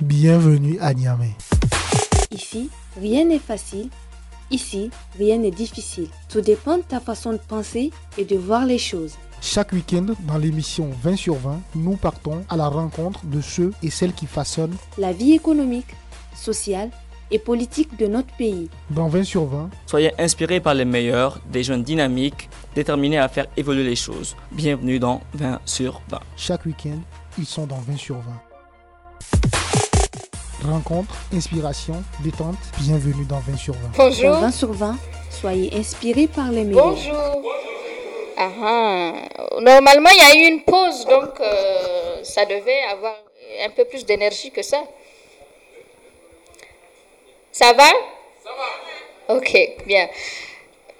Bienvenue à Niamey. Ici, rien n'est facile. Ici, rien n'est difficile. Tout dépend de ta façon de penser et de voir les choses. Chaque week-end, dans l'émission 20 sur 20, nous partons à la rencontre de ceux et celles qui façonnent la vie économique, sociale et politique de notre pays. Dans 20 sur 20, soyez inspirés par les meilleurs, des jeunes dynamiques, déterminés à faire évoluer les choses. Bienvenue dans 20 sur 20. Chaque week-end, ils sont dans 20 sur 20. Rencontre, inspiration, détente, bienvenue dans 20 sur 20. Bonjour. Dans 20 sur 20, soyez inspirés par les meilleurs. Bonjour. Ah, Normalement, il y a eu une pause, donc euh, ça devait avoir un peu plus d'énergie que ça. Ça va? Ça va. Ok, bien.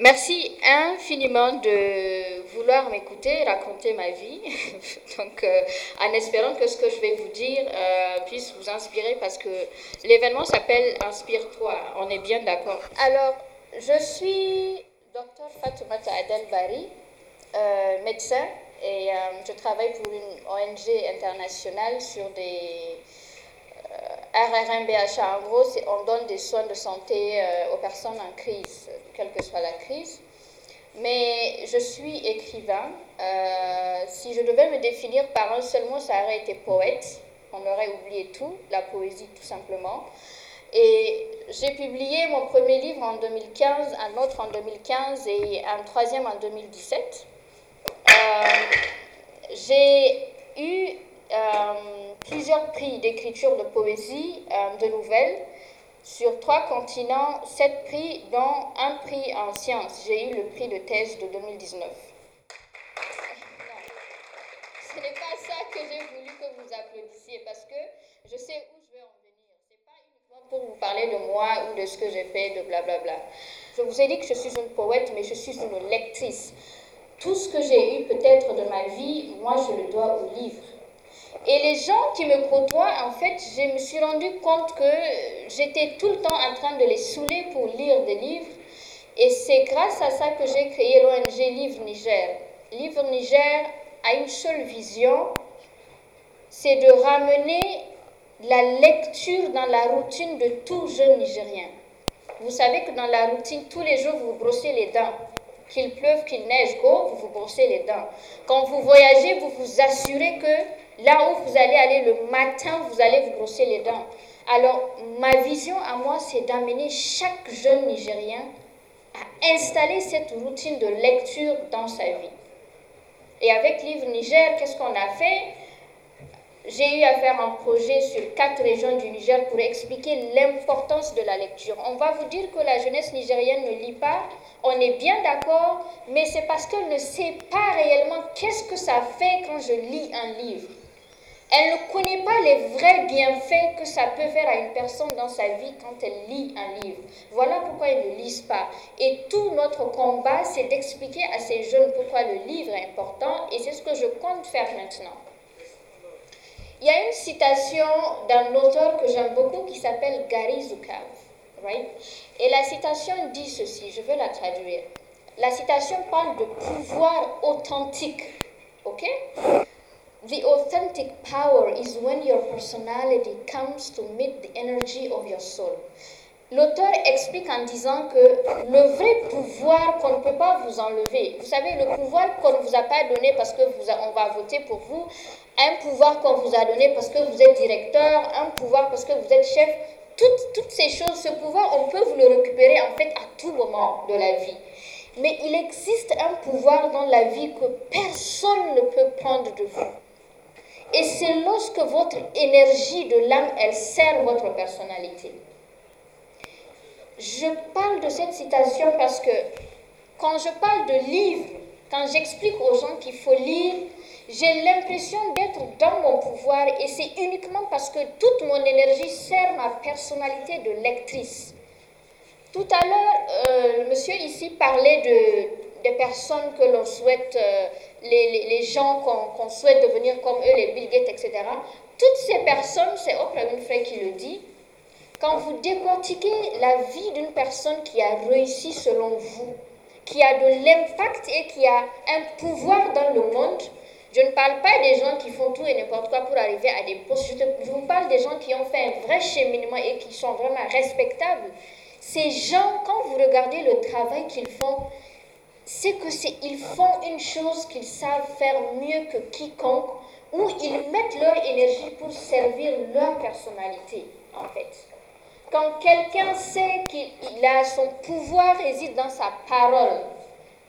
Merci infiniment de vouloir m'écouter, raconter ma vie. Donc, euh, en espérant que ce que je vais vous dire euh, puisse vous inspirer parce que l'événement s'appelle Inspire-toi. On est bien d'accord. Alors, je suis docteur Fatoumata Adel Bari, euh, médecin, et je travaille pour une ONG internationale sur des RRMBH, en gros, on donne des soins de santé euh, aux personnes en crise, quelle que soit la crise. Mais je suis écrivain. Euh, si je devais me définir par un seul mot, ça aurait été poète. On aurait oublié tout, la poésie tout simplement. Et j'ai publié mon premier livre en 2015, un autre en 2015 et un troisième en 2017. Euh, j'ai eu euh, plusieurs prix d'écriture de poésie, de nouvelles, sur trois continents, sept prix, dont un prix en sciences. J'ai eu le prix de thèse de 2019. Ce n'est pas ça que j'ai voulu que vous applaudissiez parce que je sais où je vais en venir. Ce n'est pas uniquement pour vous parler de moi ou de ce que j'ai fait, de blablabla. Je vous ai dit que je suis une poète, mais je suis une lectrice. Tout ce que j'ai eu peut-être de ma vie, moi je le dois au livre. Et les gens qui me côtoient, en fait, je me suis rendu compte que j'étais tout le temps en train de les saouler pour lire des livres. Et c'est grâce à ça que j'ai créé l'ONG Livre Niger. Livre Niger a une seule vision, c'est de ramener la lecture dans la routine de tout jeune Nigérien. Vous savez que dans la routine, tous les jours, vous brossez les dents. Qu'il pleuve, qu'il neige, go, vous vous brossez les dents. Quand vous voyagez, vous vous assurez que Là où vous allez aller le matin, vous allez vous brosser les dents. Alors, ma vision à moi, c'est d'amener chaque jeune Nigérien à installer cette routine de lecture dans sa vie. Et avec Livre Niger, qu'est-ce qu'on a fait? J'ai eu à faire un projet sur quatre régions du Niger pour expliquer l'importance de la lecture. On va vous dire que la jeunesse nigérienne ne lit pas, on est bien d'accord, mais c'est parce qu'elle ne sait pas réellement qu'est-ce que ça fait quand je lis un livre. Elle ne connaît pas les vrais bienfaits que ça peut faire à une personne dans sa vie quand elle lit un livre. Voilà pourquoi ils ne lisent pas. Et tout notre combat, c'est d'expliquer à ces jeunes pourquoi le livre est important et c'est ce que je compte faire maintenant. Il y a une citation d'un auteur que j'aime beaucoup qui s'appelle Gary Zukav. Right? Et la citation dit ceci, je veux la traduire. La citation parle de pouvoir authentique. OK? The authentic power is when your personality comes to meet the energy of your soul. L'auteur explique en disant que le vrai pouvoir qu'on ne peut pas vous enlever, vous savez, le pouvoir qu'on ne vous a pas donné parce que vous on va voter pour vous, un pouvoir qu'on vous a donné parce que vous êtes directeur, un pouvoir parce que vous êtes chef, toutes, toutes ces choses, ce pouvoir, on peut vous le récupérer en fait à tout moment de la vie. Mais il existe un pouvoir dans la vie que personne ne peut prendre de vous. Et c'est lorsque votre énergie de l'âme, elle sert votre personnalité. Je parle de cette citation parce que quand je parle de livres, quand j'explique aux gens qu'il faut lire, j'ai l'impression d'être dans mon pouvoir et c'est uniquement parce que toute mon énergie sert ma personnalité de lectrice. Tout à l'heure, euh, monsieur ici parlait de, des personnes que l'on souhaite euh, les, les, gens qu'on souhaite devenir comme eux, les Bill Gates, etc. Toutes ces personnes, c'est Oprah Winfrey qui le dit, quand vous décortiquez la vie d'une personne qui a réussi selon vous, qui a de l'impact et qui a un pouvoir dans le monde, Je ne parle pas des gens qui font tout et n'importe quoi pour arriver à des postes. Je, vous parle des gens qui ont fait un vrai cheminement et qui sont vraiment respectables. Ces gens, quand vous regardez le travail qu'ils font, c'est que c'est ils font une chose qu'ils savent faire mieux que quiconque, ou ils mettent leur énergie pour servir leur personnalité, en fait. Quand quelqu'un sait qu'il a son pouvoir réside dans sa parole,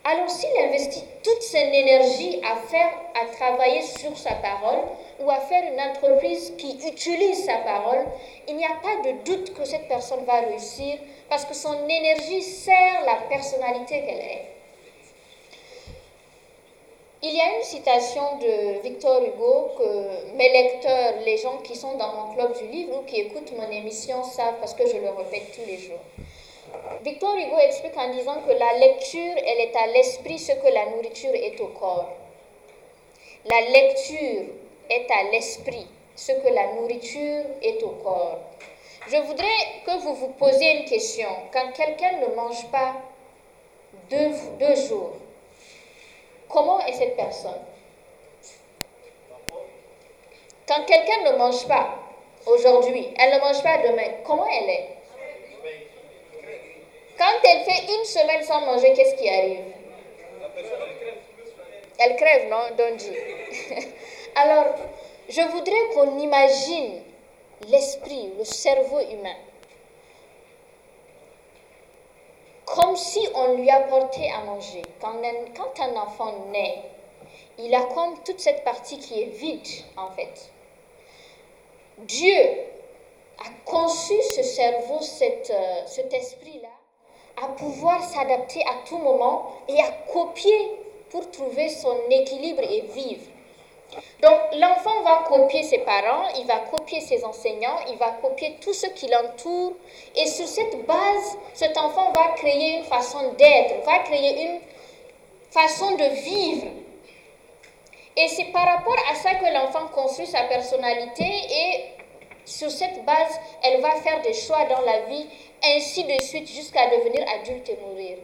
alors s'il investit toute son énergie à faire, à travailler sur sa parole ou à faire une entreprise qui utilise sa parole, il n'y a pas de doute que cette personne va réussir parce que son énergie sert la personnalité qu'elle est. Il y a une citation de Victor Hugo que mes lecteurs, les gens qui sont dans mon club du livre ou qui écoutent mon émission savent parce que je le répète tous les jours. Victor Hugo explique en disant que la lecture, elle est à l'esprit ce que la nourriture est au corps. La lecture est à l'esprit ce que la nourriture est au corps. Je voudrais que vous vous posiez une question. Quand quelqu'un ne mange pas deux, deux jours, comment est cette personne? Quand quelqu'un ne mange pas aujourd'hui, elle ne mange pas demain, comment elle est? Quand elle fait une semaine sans manger, qu'est-ce qui arrive? Elle crève, non? Donji. Alors, je voudrais qu'on imagine l'esprit, le cerveau humain, comme si on lui apportait à manger. Quand un, enfant naît, il a comme toute cette partie qui est vide, en fait. Dieu a conçu ce cerveau, euh, cet esprit-là, à pouvoir s'adapter à tout moment et à copier pour trouver son équilibre et vivre. Donc l'enfant va copier ses parents, il va copier ses enseignants, il va copier tout ce qui l'entoure et sur cette base, cet enfant va créer une façon d'être, va créer une façon de vivre. Et c'est par rapport à ça que l'enfant construit sa personnalité et sur cette base, elle va faire des choix dans la vie ainsi de suite jusqu'à devenir adulte et mourir.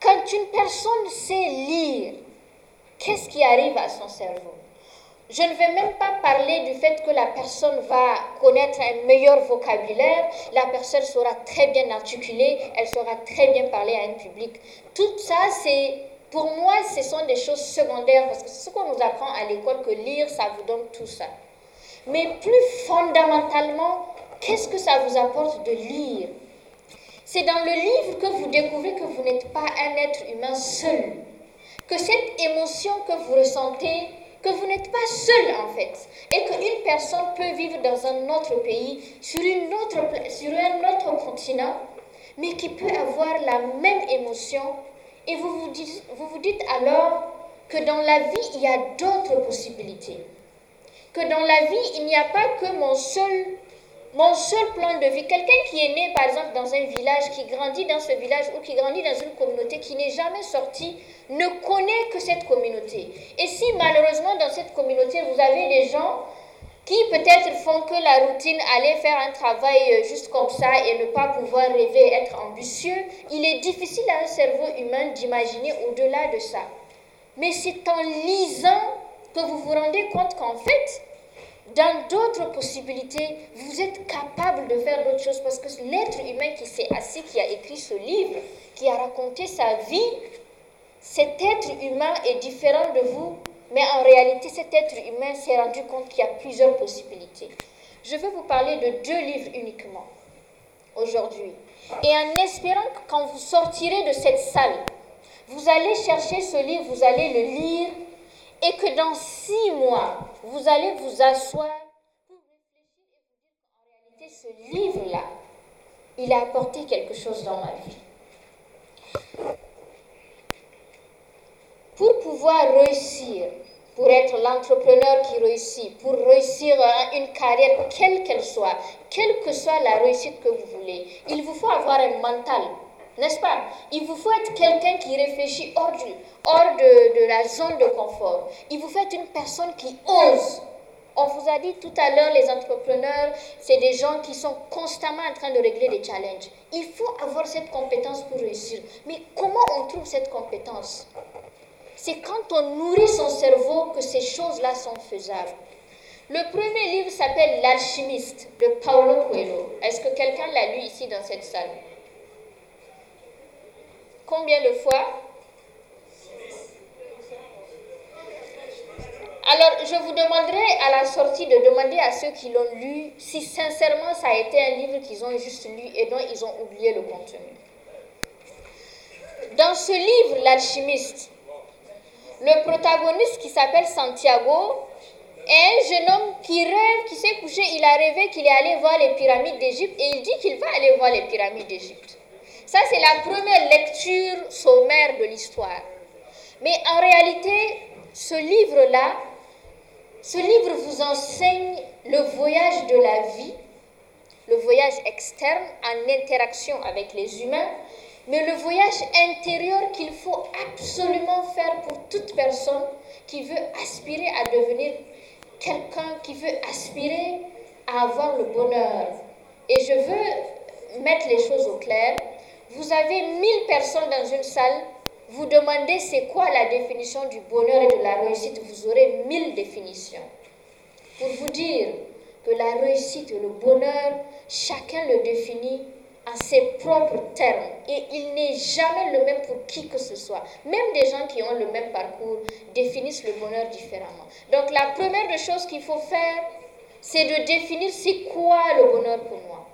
Quand une personne sait lire, qu'est-ce qui arrive à son cerveau? Je ne vais même pas parler du fait que la personne va connaître un meilleur vocabulaire, la personne sera très bien articulée, elle saura très bien parler à un public. Tout ça, c'est pour moi, ce sont des choses secondaires parce que c'est ce qu'on nous apprend à l'école que lire, ça vous donne tout ça. Mais plus fondamentalement, Qu'est-ce que ça vous apporte de lire? C'est dans le livre que vous découvrez que vous n'êtes pas un être humain seul. Que cette émotion que vous ressentez, que vous n'êtes pas seul en fait. Et qu'une personne peut vivre dans un autre pays, sur, un autre continent, mais qui peut avoir la même émotion. Et vous vous dites alors que dans la vie, il y a d'autres possibilités. Que dans la vie, il n'y a pas que mon seul mon seul plan de vie, quelqu'un qui est né par exemple dans un village, qui grandit dans ce village ou qui grandit dans une communauté qui n'est jamais sorti, ne connaît que cette communauté. Et si malheureusement dans cette communauté, vous avez des gens qui peut-être font que la routine, aller faire un travail euh, juste comme ça et ne pas pouvoir rêver, être ambitieux, il est difficile à un cerveau humain d'imaginer au-delà de ça. Mais c'est en lisant que vous vous rendez compte qu'en fait, dans d'autres possibilités, vous êtes capable de faire d'autres choses parce que l'être humain qui s'est assis, qui a écrit ce livre, qui a raconté sa vie, cet être humain est différent de vous, mais en réalité, cet être humain s'est rendu compte qu'il y a plusieurs possibilités. Je vais vous parler de deux livres uniquement aujourd'hui. Et en espérant que quand vous sortirez de cette salle, vous allez chercher ce livre, vous allez le lire et que dans six mois, vous allez vous asseoir pour réfléchir vous dire réalité, ce livre-là, il a apporté quelque chose dans ma vie. Pour pouvoir réussir, pour être l'entrepreneur qui réussit, pour réussir une carrière, quelle qu'elle soit, quelle que soit la réussite que vous voulez, il vous faut avoir un mental n'est-ce pas? Il vous faut être quelqu'un qui réfléchit hors, du, hors de, de, la zone de confort. Il vous faut être une personne qui ose. On vous a dit tout à l'heure, les entrepreneurs, c'est des gens qui sont constamment en train de régler des challenges. Il faut avoir cette compétence pour réussir. Mais comment on trouve cette compétence? C'est quand on nourrit son cerveau que ces choses-là sont faisables. Le premier livre s'appelle L'alchimiste de Paulo Coelho. Est-ce que quelqu'un l'a lu ici dans cette salle? Combien de fois? Alors, je vous demanderai à la sortie de demander à ceux qui l'ont lu si sincèrement ça a été un livre qu'ils ont juste lu et dont ils ont oublié le contenu. Dans ce livre, L'alchimiste, le protagoniste qui s'appelle Santiago est un jeune homme qui rêve, qui s'est couché, il a rêvé qu'il est allé voir les pyramides d'Égypte et il dit qu'il va aller voir les pyramides d'Égypte. Ça, c'est la première lecture sommaire de l'histoire. Mais en réalité, ce livre-là, ce livre vous enseigne le voyage de la vie, le voyage externe en interaction avec les humains, mais le voyage intérieur qu'il faut absolument faire pour toute personne qui veut aspirer à devenir quelqu'un, qui veut aspirer à avoir le bonheur. Et je veux mettre les choses au clair. Vous avez 1000 personnes dans une salle, vous demandez c'est quoi la définition du bonheur et de la réussite, vous aurez 1000 définitions. Pour vous dire que la réussite et le bonheur, chacun le définit à ses propres termes et il n'est jamais le même pour qui que ce soit. Même des gens qui ont le même parcours définissent le bonheur différemment. Donc la première des choses qu'il faut faire, c'est de définir c'est quoi le bonheur pour moi.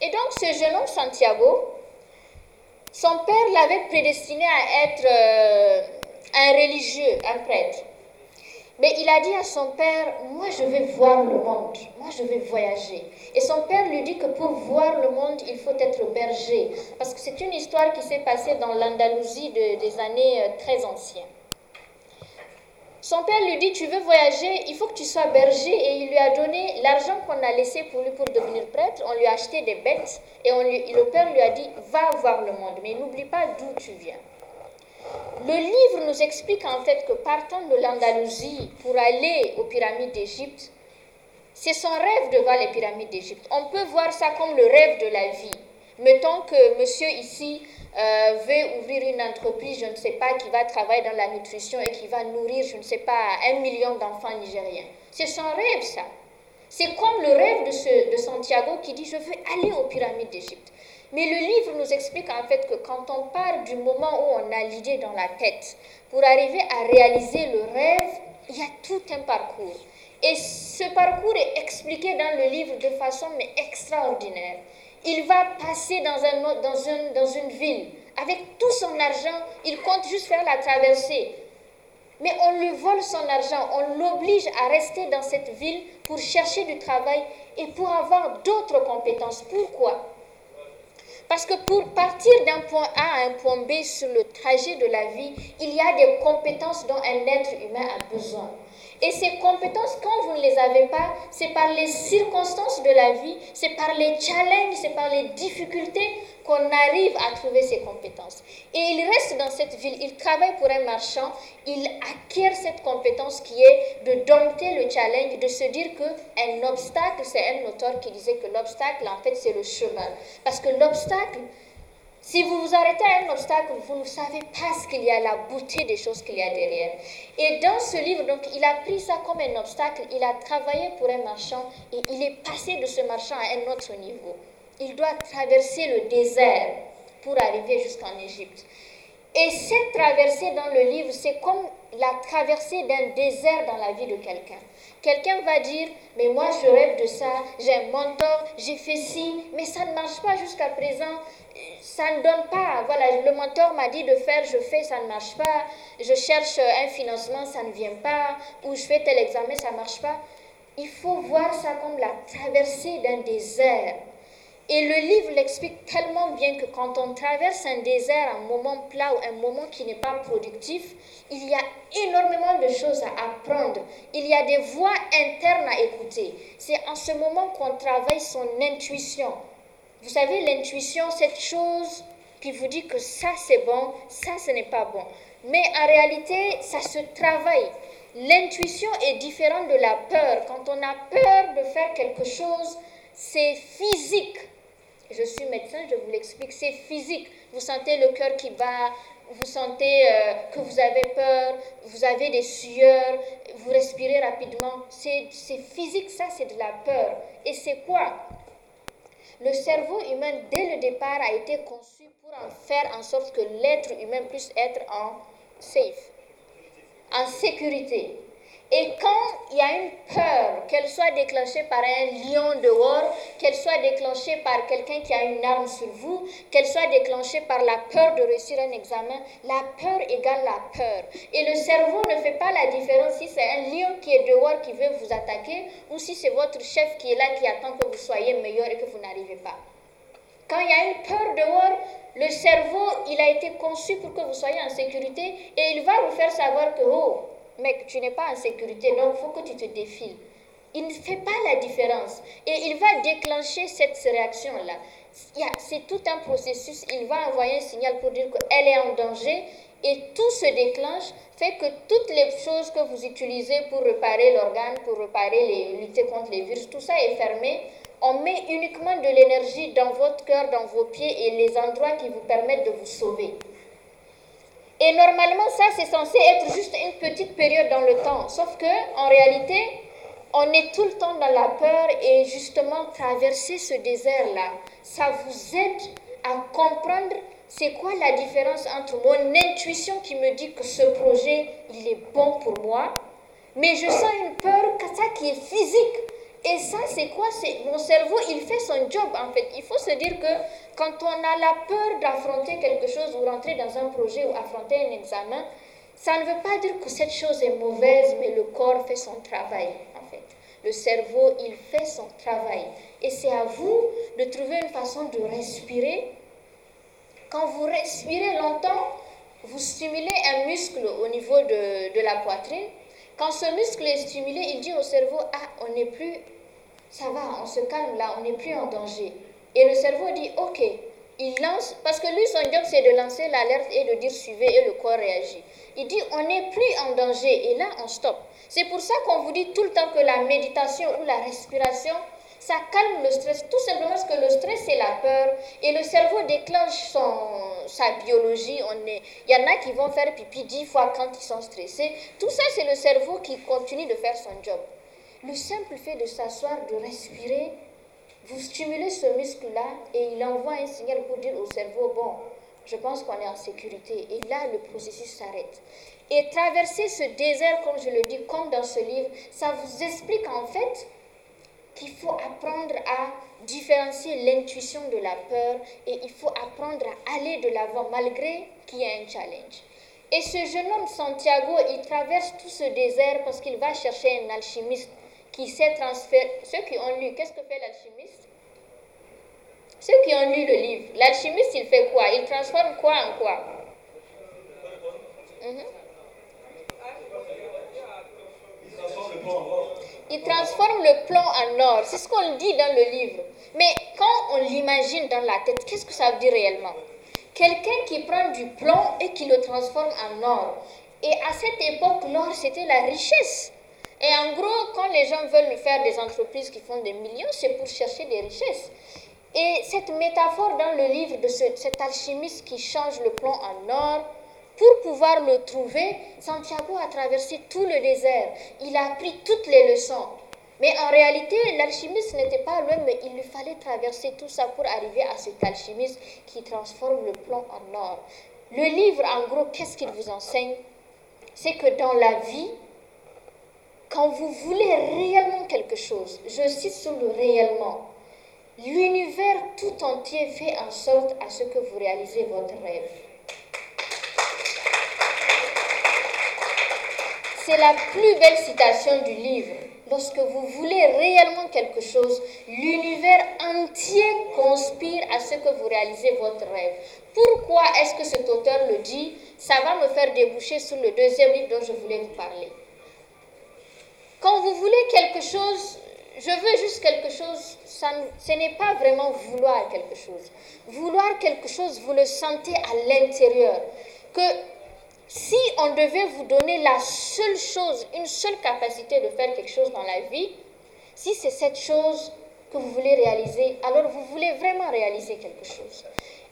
Et donc ce jeune homme Santiago, son père l'avait prédestiné à être euh, un religieux, un prêtre. Mais il a dit à son père, moi je vais voir le monde, moi je vais voyager. Et son père lui dit que pour voir le monde, il faut être berger. Parce que c'est une histoire qui s'est passée dans l'Andalousie des années euh, très anciennes. Son père lui dit, tu veux voyager, il faut que tu sois berger. Et il lui a donné l'argent qu'on a laissé pour lui pour devenir prêtre. On lui a acheté des bêtes. Et, le père lui a dit, va voir le monde, mais n'oublie pas d'où tu viens. Le livre nous explique en fait que partant de l'Andalousie pour aller aux pyramides d'Égypte, c'est son rêve de voir les pyramides d'Égypte. On peut voir ça comme le rêve de la vie. Mettons que monsieur ici euh, veut ouvrir une entreprise, je ne sais pas, qui va travailler dans la nutrition et qui va nourrir, je ne sais pas, un million d'enfants nigériens. C'est son rêve, ça. C'est comme le rêve de, ce, de Santiago qui dit, je veux aller aux pyramides d'Égypte. Mais le livre nous explique en fait que quand on part du moment où on a l'idée dans la tête pour arriver à réaliser le rêve, il y a tout un parcours. Et ce parcours est expliqué dans le livre de façon mais extraordinaire. Il va passer dans, un, dans, une, une ville avec tout son argent, il compte juste faire la traversée. Mais on lui vole son argent, on l'oblige à rester dans cette ville pour chercher du travail et pour avoir d'autres compétences. Pourquoi? Parce que pour partir d'un point A à un point B sur le trajet de la vie, il y a des compétences dont un être humain a besoin. Et ces compétences, quand vous ne les avez pas, c'est par les circonstances de la vie, c'est par les challenges, c'est par les difficultés qu'on arrive à trouver ces compétences. Et il reste dans cette ville, il travaille pour un marchand, il acquiert cette compétence qui est de dompter le challenge, de se dire qu'un obstacle, c'est un auteur qui disait que l'obstacle, en fait, c'est le chemin. Parce que l'obstacle, si vous vous arrêtez à un obstacle, vous ne savez pas ce qu'il y a, la beauté des choses qu'il y a derrière. Et dans ce livre, donc, il a pris ça comme un obstacle, il a travaillé pour un marchand et il est passé de ce marchand à un autre niveau. Il doit traverser le désert pour arriver jusqu'en Égypte. Et cette traversée dans le livre, c'est comme la traversée d'un désert dans la vie de quelqu'un. Quelqu'un va dire, mais moi je rêve de ça, j'ai un mentor, j'ai fait ci, mais ça ne marche pas jusqu'à présent, ça ne donne pas. Voilà, le mentor m'a dit de faire, je fais, ça ne marche pas, je cherche un financement, ça ne vient pas, ou je fais tel examen, ça ne marche pas. Il faut voir ça comme la traversée d'un désert. Et le livre l'explique tellement bien que quand on traverse un désert, un moment plat ou un moment qui n'est pas productif, il y a énormément de choses à apprendre. Il y a des voix internes à écouter. C'est en ce moment qu'on travaille son intuition. Vous savez, l'intuition, cette chose qui vous dit que ça c'est bon, ça ce n'est pas bon. Mais en réalité, ça se travaille. L'intuition est différente de la peur. Quand on a peur de faire quelque chose, c'est physique je suis médecin, je vous l'explique, c'est physique. Vous sentez le cœur qui bat, vous sentez euh, que vous avez peur, vous avez des sueurs, vous respirez rapidement. C'est physique, ça c'est de la peur. Et c'est quoi? Le cerveau humain, dès le départ, a été conçu pour en faire en sorte que l'être humain puisse être en safe, en sécurité. Et quand il y a une peur, qu'elle soit déclenchée par un lion dehors, qu'elle soit déclenchée par quelqu'un qui a une arme sur vous, qu'elle soit déclenchée par la peur de réussir un examen, la peur égale la peur. Et le cerveau ne fait pas la différence si c'est un lion qui est dehors qui veut vous attaquer ou si c'est votre chef qui est là qui attend que vous soyez meilleur et que vous n'arrivez pas. Quand il y a une peur dehors, le cerveau, il a été conçu pour que vous soyez en sécurité et il va vous faire savoir que, oh, mec, tu n'es pas en sécurité, donc il faut que tu te défiles. Il ne fait pas la différence et il va déclencher cette réaction-là. C'est tout un processus. Il va envoyer un signal pour dire qu'elle est en danger et tout se déclenche, fait que toutes les choses que vous utilisez pour réparer l'organe, pour réparer les, lutter contre les virus, tout ça est fermé. On met uniquement de l'énergie dans votre cœur, dans vos pieds et les endroits qui vous permettent de vous sauver. Et normalement, ça, c'est censé être juste une petite période dans le temps. Sauf que, en réalité, on est tout le temps dans la peur et justement, traverser ce désert-là, ça vous aide à comprendre c'est quoi la différence entre mon intuition qui me dit que ce projet, il est bon pour moi, mais je sens une peur, ça qui est physique. Et ça, c'est quoi? Mon cerveau, il fait son job en fait. Il faut se dire que quand on a la peur d'affronter quelque chose ou rentrer dans un projet ou affronter un examen, ça ne veut pas dire que cette chose est mauvaise, mais le corps fait son travail en fait. Le cerveau, il fait son travail. Et c'est à vous de trouver une façon de respirer. Quand vous respirez longtemps, vous stimulez un muscle au niveau de, de la poitrine. Quand ce muscle est stimulé, il dit au cerveau, ah, on n'est plus ça va, on se calme là, on n'est plus en danger. Et le cerveau dit, ok, il lance, parce que lui, son job, c'est de lancer l'alerte et de dire suivez, et le corps réagit. Il dit, on n'est plus en danger, et là, on stoppe. C'est pour ça qu'on vous dit tout le temps que la méditation ou la respiration, ça calme le stress, tout simplement parce que le stress, c'est la peur, et le cerveau déclenche son, sa biologie. On il y en a qui vont faire pipi dix fois quand ils sont stressés. Tout ça, c'est le cerveau qui continue de faire son job. Le simple fait de s'asseoir, de respirer, vous stimulez ce muscle-là et il envoie un signal pour dire au cerveau, bon, je pense qu'on est en sécurité. Et là, le processus s'arrête. Et traverser ce désert, comme je le dis, comme dans ce livre, ça vous explique en fait qu'il faut apprendre à différencier l'intuition de la peur et il faut apprendre à aller de l'avant malgré qu'il y ait un challenge. Et ce jeune homme, Santiago, il traverse tout ce désert parce qu'il va chercher un alchimiste qui s'est transféré. Ceux qui ont lu, qu'est-ce que fait l'alchimiste? Ceux qui ont lu le livre, l'alchimiste, il fait quoi? Il transforme quoi en quoi? Mhm. Il transforme le plomb en or. C'est ce qu'on dit dans le livre. Mais quand on l'imagine dans la tête, qu'est-ce que ça veut dire réellement? Quelqu'un qui prend du plomb et qui le transforme en or. Et à cette époque, l'or, c'était la richesse. Et en gros, quand les gens veulent faire des entreprises qui font des millions, c'est pour chercher des richesses. Et cette métaphore dans le livre de cet alchimiste qui change le plomb en or, pour pouvoir le trouver, Santiago a traversé tout le désert. Il a appris toutes les leçons. Mais en réalité, l'alchimiste n'était pas loin, mais il lui fallait traverser tout ça pour arriver à cet alchimiste qui transforme le plomb en or. Le livre, en gros, qu'est-ce qu'il vous enseigne? C'est que dans la vie, quand vous voulez réellement quelque chose, je cite sur le réellement, l'univers tout entier fait en sorte à ce que vous réalisez votre rêve. C'est la plus belle citation du livre. Lorsque vous voulez réellement quelque chose, l'univers entier conspire à ce que vous réalisez votre rêve. Pourquoi est-ce que cet auteur le dit? Ça va me faire déboucher sur le deuxième livre dont je voulais vous parler. Quand vous voulez quelque chose, je veux juste quelque chose, ça, ce n'est pas vraiment vouloir quelque chose. Vouloir quelque chose, vous le sentez à l'intérieur. Que si on devait vous donner la seule chose, une seule capacité de faire quelque chose dans la vie, si c'est cette chose que vous voulez réaliser, alors vous voulez vraiment réaliser quelque chose.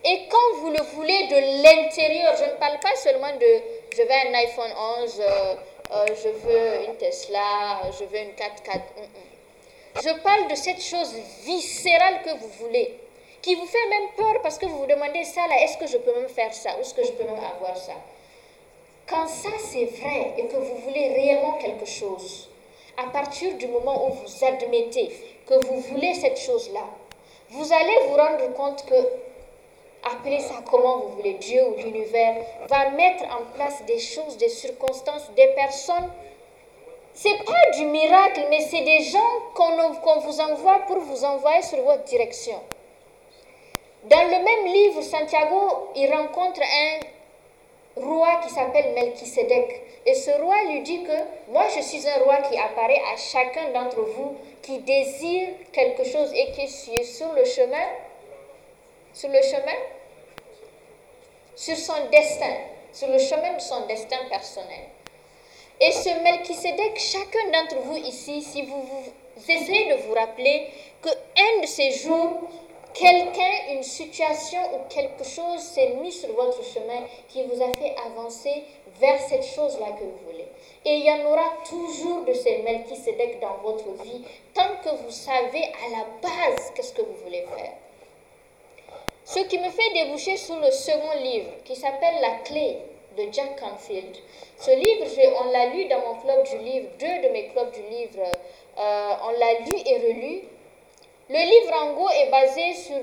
Et quand vous le voulez de l'intérieur, je ne parle pas seulement de je veux un iPhone 11, euh, euh, je veux une Tesla, je veux une 4x4. Mm, mm. Je parle de cette chose viscérale que vous voulez, qui vous fait même peur parce que vous vous demandez ça là, est-ce que je peux même faire ça, ou est-ce que je peux même avoir ça? Quand ça c'est vrai et que vous voulez réellement quelque chose, à partir du moment où vous admettez que vous voulez cette chose-là, vous allez vous rendre compte que, appelez ça comment vous voulez, Dieu ou l'univers, va mettre en place des choses, des circonstances, des personnes. C'est pas du miracle, mais c'est des gens qu'on vous envoie pour vous envoyer sur votre direction. Dans le même livre, Santiago, il rencontre un roi qui s'appelle Melchisedec. Et ce roi lui dit que moi je suis un roi qui apparaît à chacun d'entre vous qui désire quelque chose et qui est sur le chemin, sur le chemin, sur son destin, sur le chemin de son destin personnel. Et ce Melchisedec, chacun d'entre vous ici, si vous, vous essayez de vous rappeler que un de ces jours, quelqu'un, une situation ou quelque chose s'est mis sur votre chemin qui vous a fait avancer vers cette chose-là que vous voulez. Et il y en aura toujours de ces Melchisedec dans votre vie tant que vous savez à la base qu'est-ce que vous voulez faire. Ce qui me fait déboucher sur le second livre qui s'appelle La clé de Jack Canfield. Ce livre, on l'a lu dans mon club du livre, deux de mes clubs du livre, euh, on l'a lu et relu le livre en gros est basé sur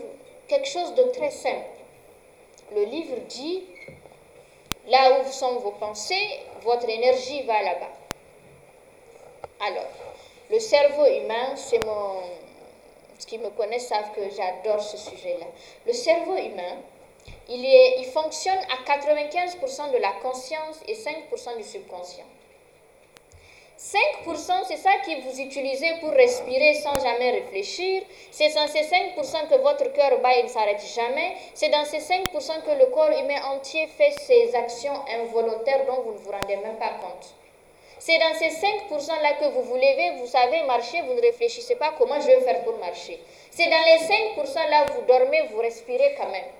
quelque chose de très simple. Le livre dit, là où sont vos pensées, votre énergie va là-bas. Alors, le cerveau humain, c'est mon... Ce qui me connaissent savent que j'adore ce sujet-là. Le cerveau humain, il, il fonctionne à 95% de la conscience et 5% du subconscient. 5%, c'est ça que vous utilisez pour respirer sans jamais réfléchir. C'est dans ces 5% que votre cœur bat et ne s'arrête jamais. C'est dans ces 5% que le corps humain entier fait ses actions involontaires dont vous ne vous rendez même pas compte. C'est dans ces 5%-là que vous vous levez, vous savez marcher, vous ne réfléchissez pas comment je vais faire pour marcher. C'est dans les 5%-là vous dormez, vous respirez quand même.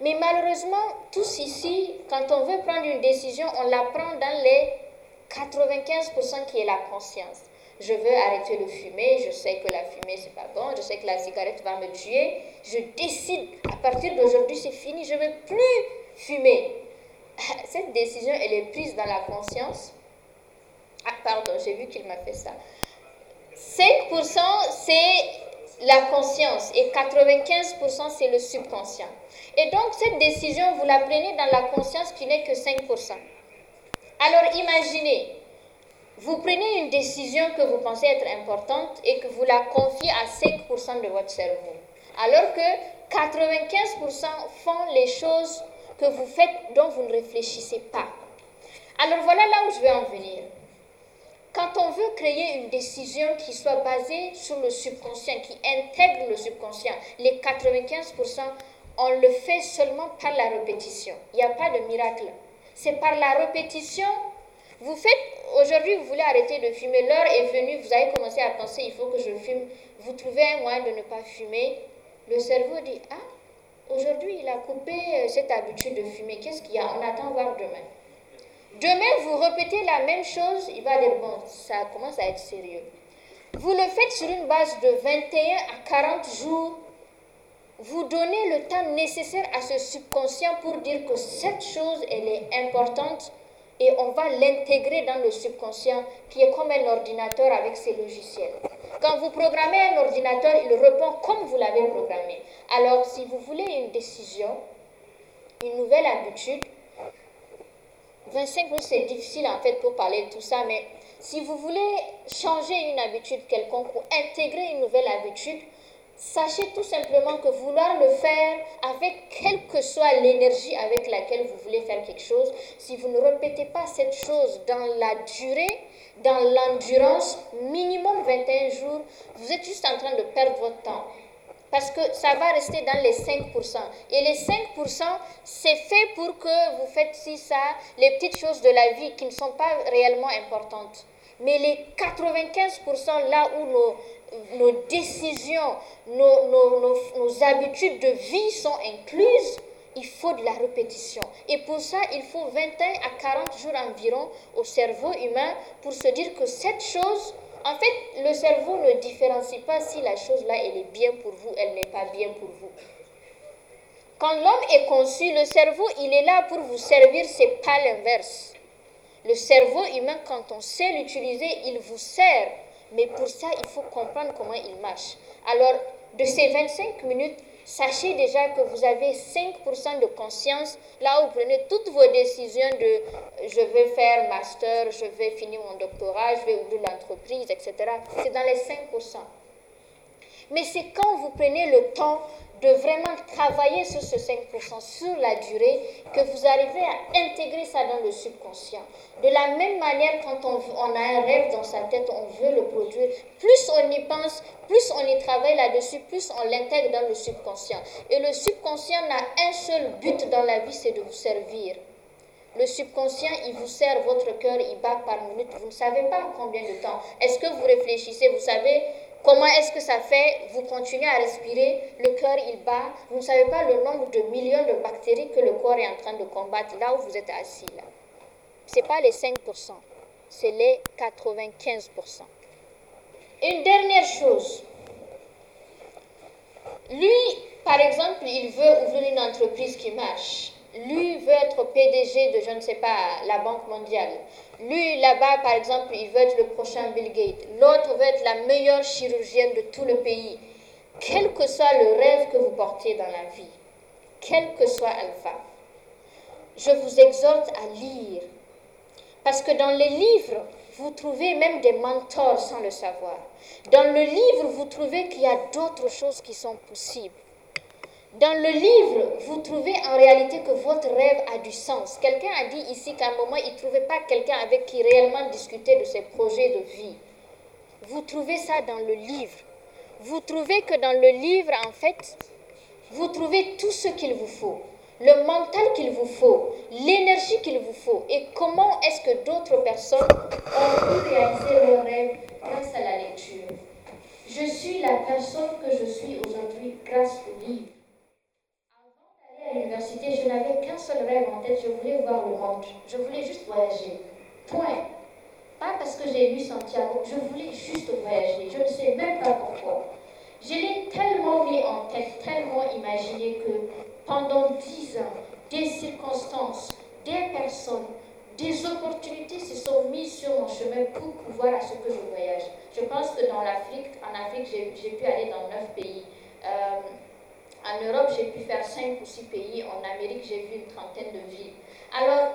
Mais malheureusement, tous ici, quand on veut prendre une décision, on la prend dans les 95% qui est la conscience. Je veux arrêter de fumer, je sais que la fumée c'est pas bon, je sais que la cigarette va me tuer. Je décide, à partir d'aujourd'hui c'est fini, je veux plus fumer. Cette décision, elle est prise dans la conscience. Ah, pardon, j'ai vu qu'il m'a fait ça. 5% c'est la conscience et 95% c'est le subconscient. Et donc cette décision, vous la prenez dans la conscience qui n'est que 5%. Alors imaginez, vous prenez une décision que vous pensez être importante et que vous la confiez à 5% de votre cerveau. Alors que 95% font les choses que vous faites dont vous ne réfléchissez pas. Alors voilà là où je vais en venir. Quand on veut créer une décision qui soit basée sur le subconscient, qui intègre le subconscient, les 95%, on le fait seulement par la répétition. Il n'y a pas de miracle c'est par la répétition. Vous faites, aujourd'hui, vous voulez arrêter de fumer, l'heure est venue, vous avez commencé à penser, il faut que je fume. Vous trouvez un moyen de ne pas fumer. Le cerveau dit, ah, aujourd'hui, il a coupé euh, cette habitude de fumer. Qu'est-ce qu'il y a? On attend voir demain. Demain, vous répétez la même chose, il va dire, bon, ça commence à être sérieux. Vous le faites sur une base de 21 à 40 jours vous donnez le temps nécessaire à ce subconscient pour dire que cette chose, elle est importante et on va l'intégrer dans le subconscient qui est comme un ordinateur avec ses logiciels. Quand vous programmez un ordinateur, il répond comme vous l'avez programmé. Alors, si vous voulez une décision, une nouvelle habitude, 25 minutes, c'est difficile en fait pour parler de tout ça, mais si vous voulez changer une habitude quelconque ou intégrer une nouvelle habitude, Sachez tout simplement que vouloir le faire avec quelle que soit l'énergie avec laquelle vous voulez faire quelque chose, si vous ne répétez pas cette chose dans la durée, dans l'endurance, minimum 21 jours, vous êtes juste en train de perdre votre temps. Parce que ça va rester dans les 5%. Et les 5%, c'est fait pour que vous faites ci, ça, les petites choses de la vie qui ne sont pas réellement importantes. Mais les 95% là où nos nos décisions, nos, habitudes de vie sont incluses, il faut de la répétition. Et pour ça, il faut 21 à 40 jours environ au cerveau humain pour se dire que cette chose, en fait, le cerveau ne différencie pas si la chose-là, elle est bien pour vous, elle n'est pas bien pour vous. Quand l'homme est conçu, le cerveau, il est là pour vous servir, c'est pas l'inverse. Le cerveau humain, quand on sait l'utiliser, il vous sert. Mais pour ça, il faut comprendre comment il marche. Alors, de ces 25 minutes, sachez déjà que vous avez 5% de conscience. Là où vous prenez toutes vos décisions de je vais faire master, je vais finir mon doctorat, je vais ouvrir l'entreprise, etc. C'est dans les 5%. Mais c'est quand vous prenez le temps de vraiment travailler sur ce 5% sur la durée, que vous arrivez à intégrer ça dans le subconscient. De la même manière, quand on, a un rêve dans sa tête, on veut le produire, plus on y pense, plus on y travaille là-dessus, plus on l'intègre dans le subconscient. Et le subconscient n'a un seul but dans la vie, c'est de vous servir. Le subconscient, il vous sert votre cœur, il bat par minute. Vous ne savez pas combien de temps. Est-ce que vous réfléchissez Vous savez, Comment est-ce que ça fait Vous continuez à respirer, le cœur il bat. Vous ne savez pas le nombre de millions de bactéries que le corps est en train de combattre là où vous êtes assis. Ce n'est pas les 5%, c'est les 95%. Une dernière chose. Lui, par exemple, il veut ouvrir une entreprise qui marche. Lui veut être PDG de, je ne sais pas, la Banque mondiale. Lui, là-bas, par exemple, il veut être le prochain Bill Gates. L'autre veut être la meilleure chirurgienne de tout le pays. Quel que soit le rêve que vous portez dans la vie, quel que soit Alpha, je vous exhorte à lire. Parce que dans les livres, vous trouvez même des mentors sans le savoir. Dans le livre, vous trouvez qu'il y a d'autres choses qui sont possibles. Dans le livre, vous trouvez en réalité que votre rêve a du sens. Quelqu'un a dit ici qu'à un moment, il ne trouvait pas quelqu'un avec qui réellement discuter de ses projets de vie. Vous trouvez ça dans le livre. Vous trouvez que dans le livre, en fait, vous trouvez tout ce qu'il vous faut. Le mental qu'il vous faut, l'énergie qu'il vous faut et comment est-ce que d'autres personnes ont pu réaliser leurs rêves grâce à la lecture? Je suis la personne que je suis aujourd'hui grâce au livre à l'université, je n'avais qu'un seul rêve en tête, je voulais voir le monde. Je voulais juste voyager. Point. Pas parce que j'ai lu Santiago, je voulais juste voyager. Je ne sais même pas pourquoi. Je l'ai tellement mis en tête, tellement imaginé que pendant dix ans, des circonstances, des personnes, des opportunités se sont mises sur mon chemin pour pouvoir à ce que je voyage. Je pense que dans l'Afrique, en Afrique, j'ai pu aller dans neuf pays. Euh, en Europe, j'ai pu faire 5 ou 6 pays. En Amérique, j'ai vu une trentaine de villes. Alors,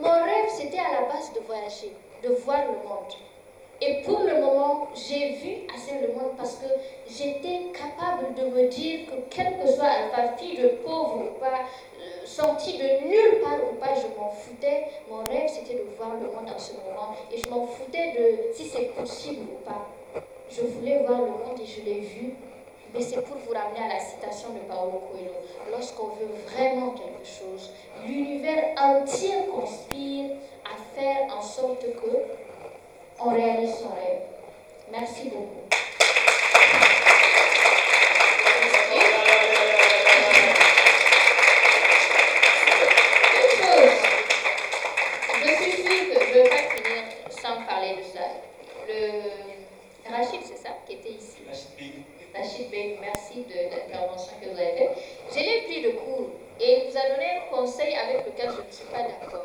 mon rêve, c'était à la base de voyager, de voir le monde. Et pour le moment, j'ai vu assez le monde parce que j'étais capable de me dire que quel que soit la fille de pauvre ou pas, euh, sortie de nulle part ou pas, je m'en foutais. Mon rêve, c'était de voir le monde en ce moment. Et je m'en foutais de si c'est possible ou pas. Je voulais voir le monde et je l'ai vu mais c'est pour vous ramener à la citation de Paolo Coelho. Lorsqu'on veut vraiment quelque chose, l'univers entier conspire à faire en sorte que on réalise son rêve. Merci beaucoup. Une chose, je suis sûre que je ne vais pas finir sans parler de ça. Le Rachid, c'est ça, qui était ici. Rachid Bey, merci de l'intervention que vous avez faite. Je l'ai pris de cours et il vous a donné un conseil avec lequel je ne suis pas d'accord.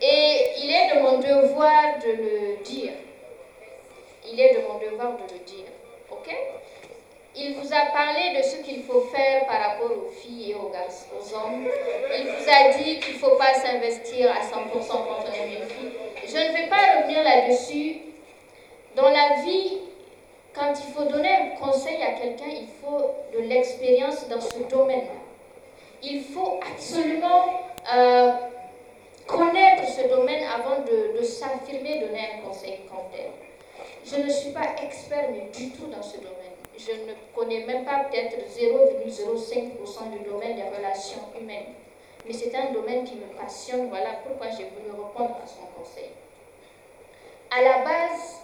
Et il est de mon devoir de le dire. Il est de mon devoir de le dire. OK il vous a parlé de ce qu'il faut faire par rapport aux filles et aux garçons, aux hommes. Il vous a dit qu'il ne faut pas s'investir à 100% quand on est une fille. Je ne vais pas revenir là-dessus. Dans la vie, quand il faut donner un conseil à quelqu'un, il faut de l'expérience dans ce domaine-là. Il faut absolument euh, connaître ce domaine avant de, s'affirmer, donner un conseil comme tel. Je ne suis pas expert, mais du tout dans ce domaine. Je ne connais même pas peut-être 0,05% du domaine des relations humaines. Mais c'est un domaine qui me passionne. Pourquoi j'ai voulu répondre à son conseil. À la base,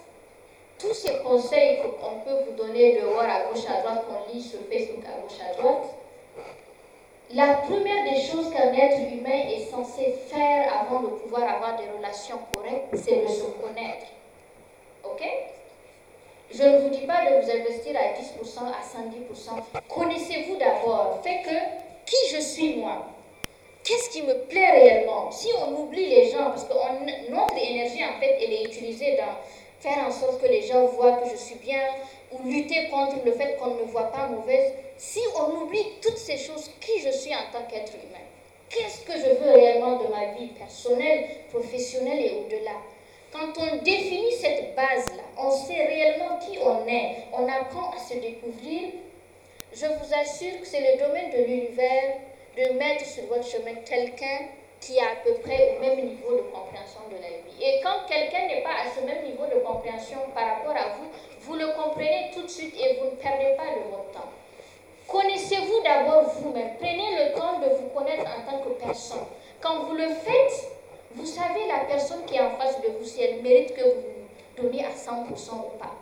tous ces conseils qu'on peut vous donner de voir à gauche, à droite, qu'on lit sur Facebook à gauche, à droite, la première des choses qu'un être humain est censé faire avant de pouvoir avoir des relations correctes, c'est de se connaître. Ok? Je ne vous dis pas de vous investir à 10%, à 110%. Connaissez-vous d'abord. Faites que qui je suis moi? Qu'est-ce qui me plaît réellement? Si on oublie les gens, parce que notre énergie, en fait, elle est utilisée dans faire en sorte que les gens voient que je suis bien, ou lutter contre le fait qu'on ne me voit pas mauvaise, si on oublie toutes ces choses, qui je suis en tant qu'être humain? Qu'est-ce que je veux réellement de ma vie personnelle, professionnelle et au-delà? Quand on définit cette base-là, on sait réellement qui on est, on apprend à se découvrir, je vous assure que c'est le domaine de l'univers de mettre sur votre chemin quelqu'un qui a à peu près au même niveau de compréhension de la vie. Et quand quelqu'un n'est pas à ce même niveau de compréhension par rapport à vous, vous le comprenez tout de suite et vous ne perdez pas de votre temps. Connaissez-vous d'abord vous-même. Prenez le temps de vous connaître en tant que personne. Quand vous le faites, vous savez la personne qui est en face de vous, si elle mérite que vous donniez à 100% ou pas.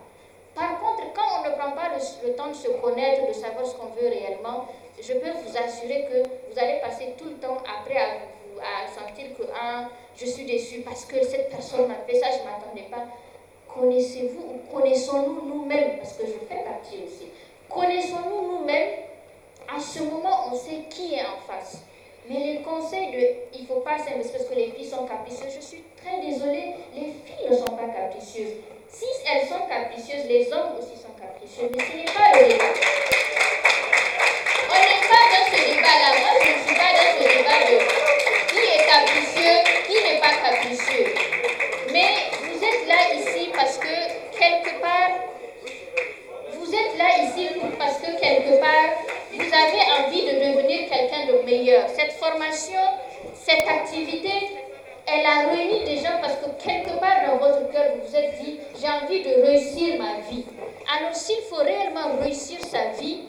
Par contre, quand on ne prend pas le, temps de se connaître, de savoir ce qu'on veut réellement, je peux vous assurer que vous allez passer tout le temps après à, sentir que ah, je suis déçu parce que cette personne m'a fait ça, je ne m'attendais pas. Connaissez-vous ou connaissons-nous nous-mêmes? Parce que je fais partie aussi. Connaissons-nous nous-mêmes? À ce moment, on sait qui est en face. Mais les conseils de il ne faut pas s'investir parce que les filles sont capricieuses, je suis très désolée, les filles ne sont pas capricieuses. Si elles sont capricieuses, les hommes aussi sont capricieux, mais ce n'est pas le débat. On n'est pas dans ce débat-là. Moi, je ne suis pas dans ce débat de qui est capricieux, qui n'est pas capricieux. Mais vous êtes là ici parce que quelque part, vous êtes là ici parce que quelque part, vous avez envie de devenir quelqu'un de meilleur. Cette formation, cette activité, elle a réuni des gens parce que quelque part dans votre cœur, vous vous êtes dit, j'ai envie de réussir ma vie. Alors s'il faut réellement réussir sa vie,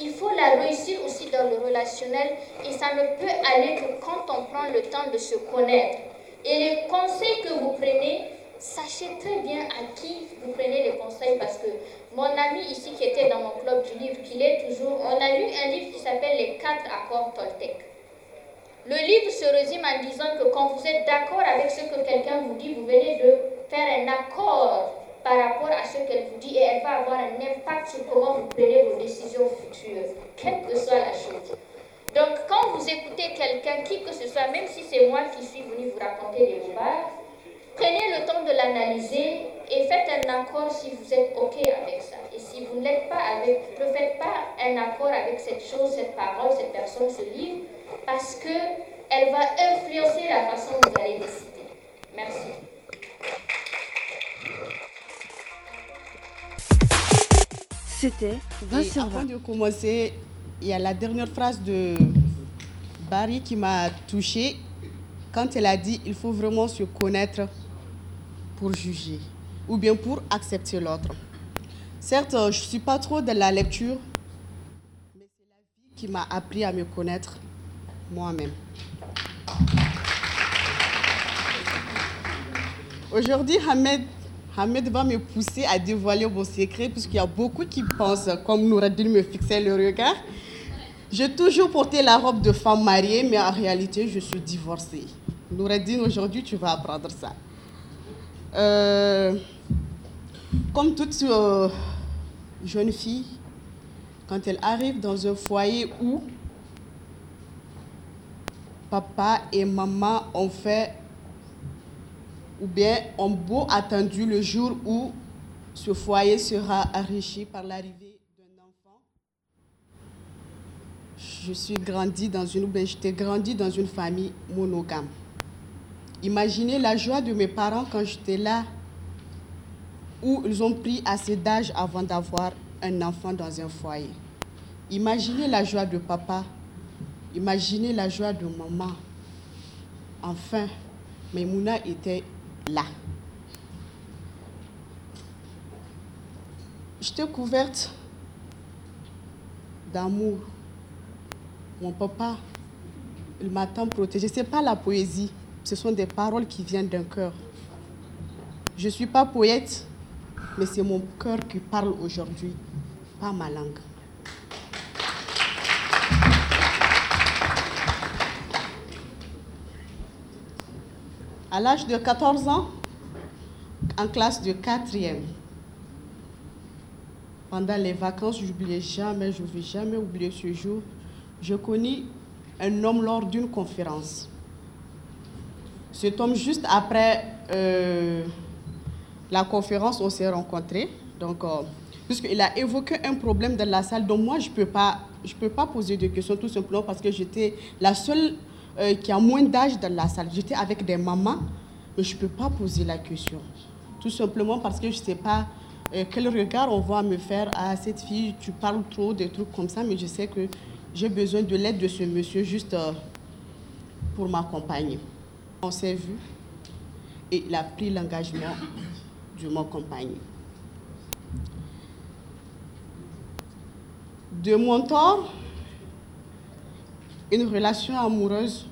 il faut la réussir aussi dans le relationnel et ça ne peut aller que quand on prend le temps de se connaître. Et les conseils que vous prenez, sachez très bien à qui vous prenez les conseils parce que mon ami ici qui était dans mon club du livre, qu'il est toujours, on a lu un livre qui s'appelle Les quatre accords Toltec. Le livre se résume en disant que quand vous êtes d'accord avec ce que quelqu'un vous dit, vous venez de faire un accord par rapport à ce qu'elle vous dit et elle va avoir un impact sur comment vous prenez vos décisions futures, quelle que soit la chose. Donc quand vous écoutez quelqu'un, qui que ce soit, même si c'est moi qui suis venu vous raconter des bobards, prenez le temps de l'analyser et faites un accord si vous êtes OK avec ça. Et si vous n'êtes pas avec, ne faites pas un accord avec cette chose, cette parole, cette personne, ce livre, parce qu'elle va influencer la façon dont vous allez décider. Merci. C'était 20 sur 20. Avant de commencer, il y a la dernière phrase de Barry qui m'a touchée quand elle a dit il faut vraiment se connaître pour juger ou bien pour accepter l'autre. Certes, je ne suis pas trop de la lecture, mais c'est la vie qui m'a appris à me connaître moi-même. Aujourd'hui, Ahmed, Ahmed va me pousser à dévoiler mon secret, puisqu'il y a beaucoup qui pensent, comme Noureddin me fixait le regard. J'ai toujours porté la robe de femme mariée, mais en réalité, je suis divorcée. Noureddin, aujourd'hui, tu vas apprendre ça. Euh, comme toute euh, jeune fille, quand elle arrive dans un foyer où papa et maman ont fait ou bien ont beau attendu le jour où ce foyer sera enrichi par l'arrivée d'un enfant. Je suis grandi dans une, j'étais dans une famille monogame. Imaginez la joie de mes parents quand j'étais là, où ils ont pris assez d'âge avant d'avoir un enfant dans un foyer. Imaginez la joie de papa Imaginez la joie de maman. Enfin, Maimouna était là. J'étais couverte d'amour. Mon papa, il m'a tant protégée. Ce n'est pas la poésie, ce sont des paroles qui viennent d'un cœur. Je ne suis pas poète, mais c'est mon cœur qui parle aujourd'hui, pas ma langue. À l'âge de 14 ans, en classe de quatrième, pendant les vacances, je n'oubliais jamais, je ne vais jamais oublier ce jour, je connais un homme lors d'une conférence. Cet homme, juste après euh, la conférence, on s'est rencontrés. Donc, euh, puisqu'il a évoqué un problème dans la salle, donc moi, je ne peux, pas, peux pas poser de questions tout simplement parce que j'étais la seule euh, qui a moins d'âge dans la salle. J'étais avec des mamans, mais je ne peux pas poser la question. Tout simplement parce que je ne sais pas quel regard on va me faire à cette fille, tu parles trop, des trucs comme ça, mais je sais que j'ai besoin de l'aide de ce monsieur juste pour m'accompagner. On s'est vu et il a pris l'engagement de m'accompagner. De mon temps, une relation amoureuse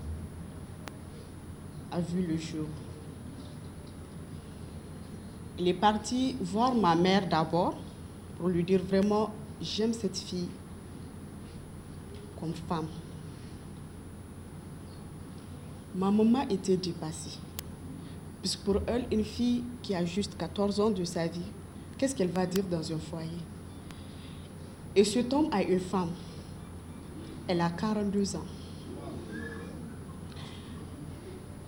a vu le jour. Il est parti voir ma mère d'abord pour lui dire vraiment, j'aime cette fille comme femme. Ma maman était dépassée. Puisque pour elle, une fille qui a juste 14 ans de sa vie, qu'est-ce qu'elle va dire dans un foyer? Et cet homme a une femme. Elle a 42 ans.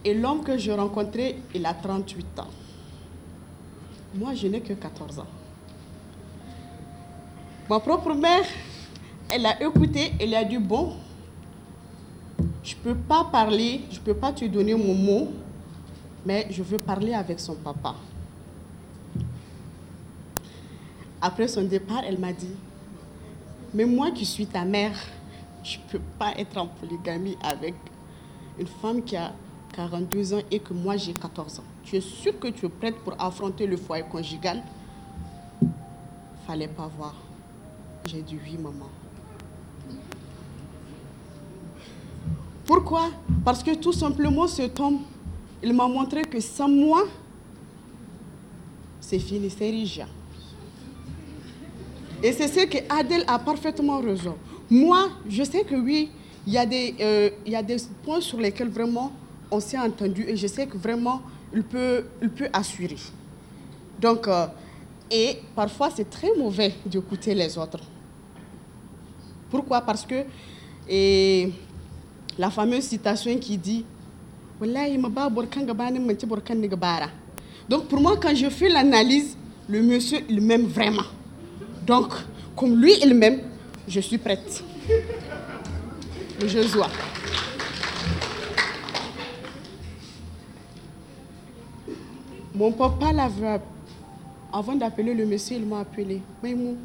Et l'homme que je rencontrais, il a 38 ans. Moi, je n'ai que 14 ans. Ma propre mère, elle a écouté, elle a dit, bon, je ne peux pas parler, je ne peux pas te donner mon mot, mais je veux parler avec son papa. Après son départ, elle m'a dit, mais moi qui suis ta mère, je ne peux pas être en polygamie avec une femme qui a 42 ans et que moi j'ai 14 ans. Tu es sûr que tu es prête pour affronter le foyer conjugal? Fallait pas voir. J'ai dit oui, maman. Pourquoi? Parce que tout simplement, cet homme, il m'a montré que sans moi, c'est fini, c'est riche. Et c'est ce que Adèle a parfaitement raison. Moi, je sais que oui, il y, a des, euh, il y a des points sur lesquels vraiment on s'est entendu et je sais que vraiment il peut, il peut assurer. Donc, euh, et parfois c'est très mauvais d'écouter les autres. Pourquoi? Parce que et, la fameuse citation qui dit donc pour moi quand je fais l'analyse le monsieur il m'aime vraiment. Donc comme lui il m'aime je suis prête. Je vois mon papa l'avait avant d'appeler le monsieur il m'a appelé Maïmou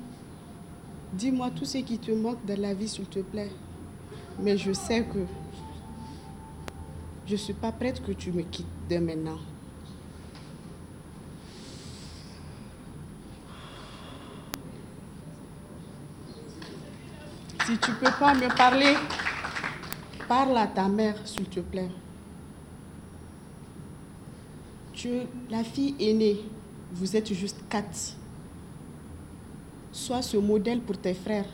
dis-moi tout ce qui te manque dans la vie s'il te plaît mais je sais que je ne suis pas prête que tu me quittes dès maintenant. Si tu ne peux pas me parler, parle à ta mère, s'il te plaît. La fille aînée, vous êtes juste quatre. Sois ce modèle pour tes frères.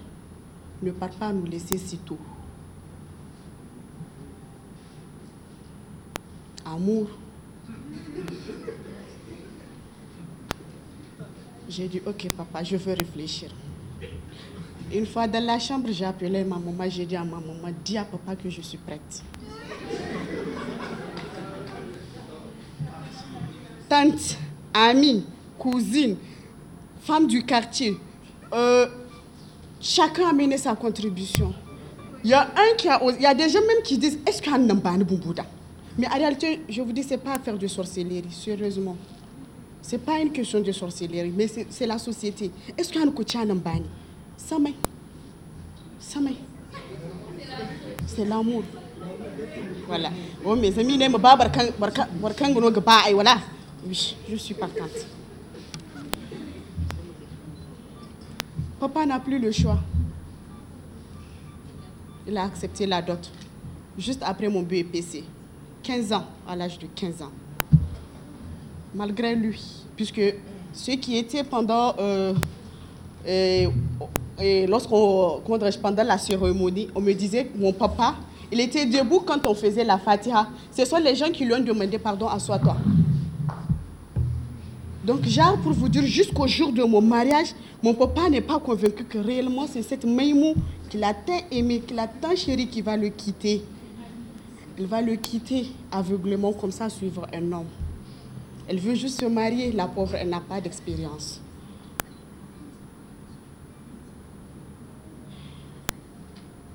Ne pars pas nous laisser si tôt. amour. J'ai dit, ok papa, je veux réfléchir. Une fois dans la chambre, j'ai appelé ma maman, j'ai dit à ma maman, dis à papa que je suis prête. Tante, amie, cousine, femme du quartier, euh, chacun a mené sa contribution. Il y a un qui a, y a des gens même qui disent, est-ce qu'il y a un Bouddha mais en réalité, je vous dis, ce n'est pas affaire de sorcellerie, sérieusement. Ce n'est pas une question de sorcellerie, mais c'est la société. Est-ce qu'il y a un coach en bani Samay. Samay. C'est l'amour. Voilà. Oh, mes amis, ne me pas. Oui, je suis partante. Papa n'a plus le choix. Il a accepté la dot juste après mon BEPC. 15 ans, à l'âge de 15 ans. Malgré lui, puisque ce qui était pendant, euh, lorsqu'on, pendant la cérémonie, on me disait mon papa, il était debout quand on faisait la fatiha. Ce sont les gens qui lui ont demandé pardon, assois-toi. Donc, genre, pour vous dire, jusqu'au jour de mon mariage, mon papa n'est pas convaincu que réellement c'est cette Maïmou qu'il a tant aimé, qu'il a tant chéri qui va le quitter. Il va le quitter aveuglément comme ça, suivre un homme. Elle veut juste se marier, la pauvre, elle n'a pas d'expérience.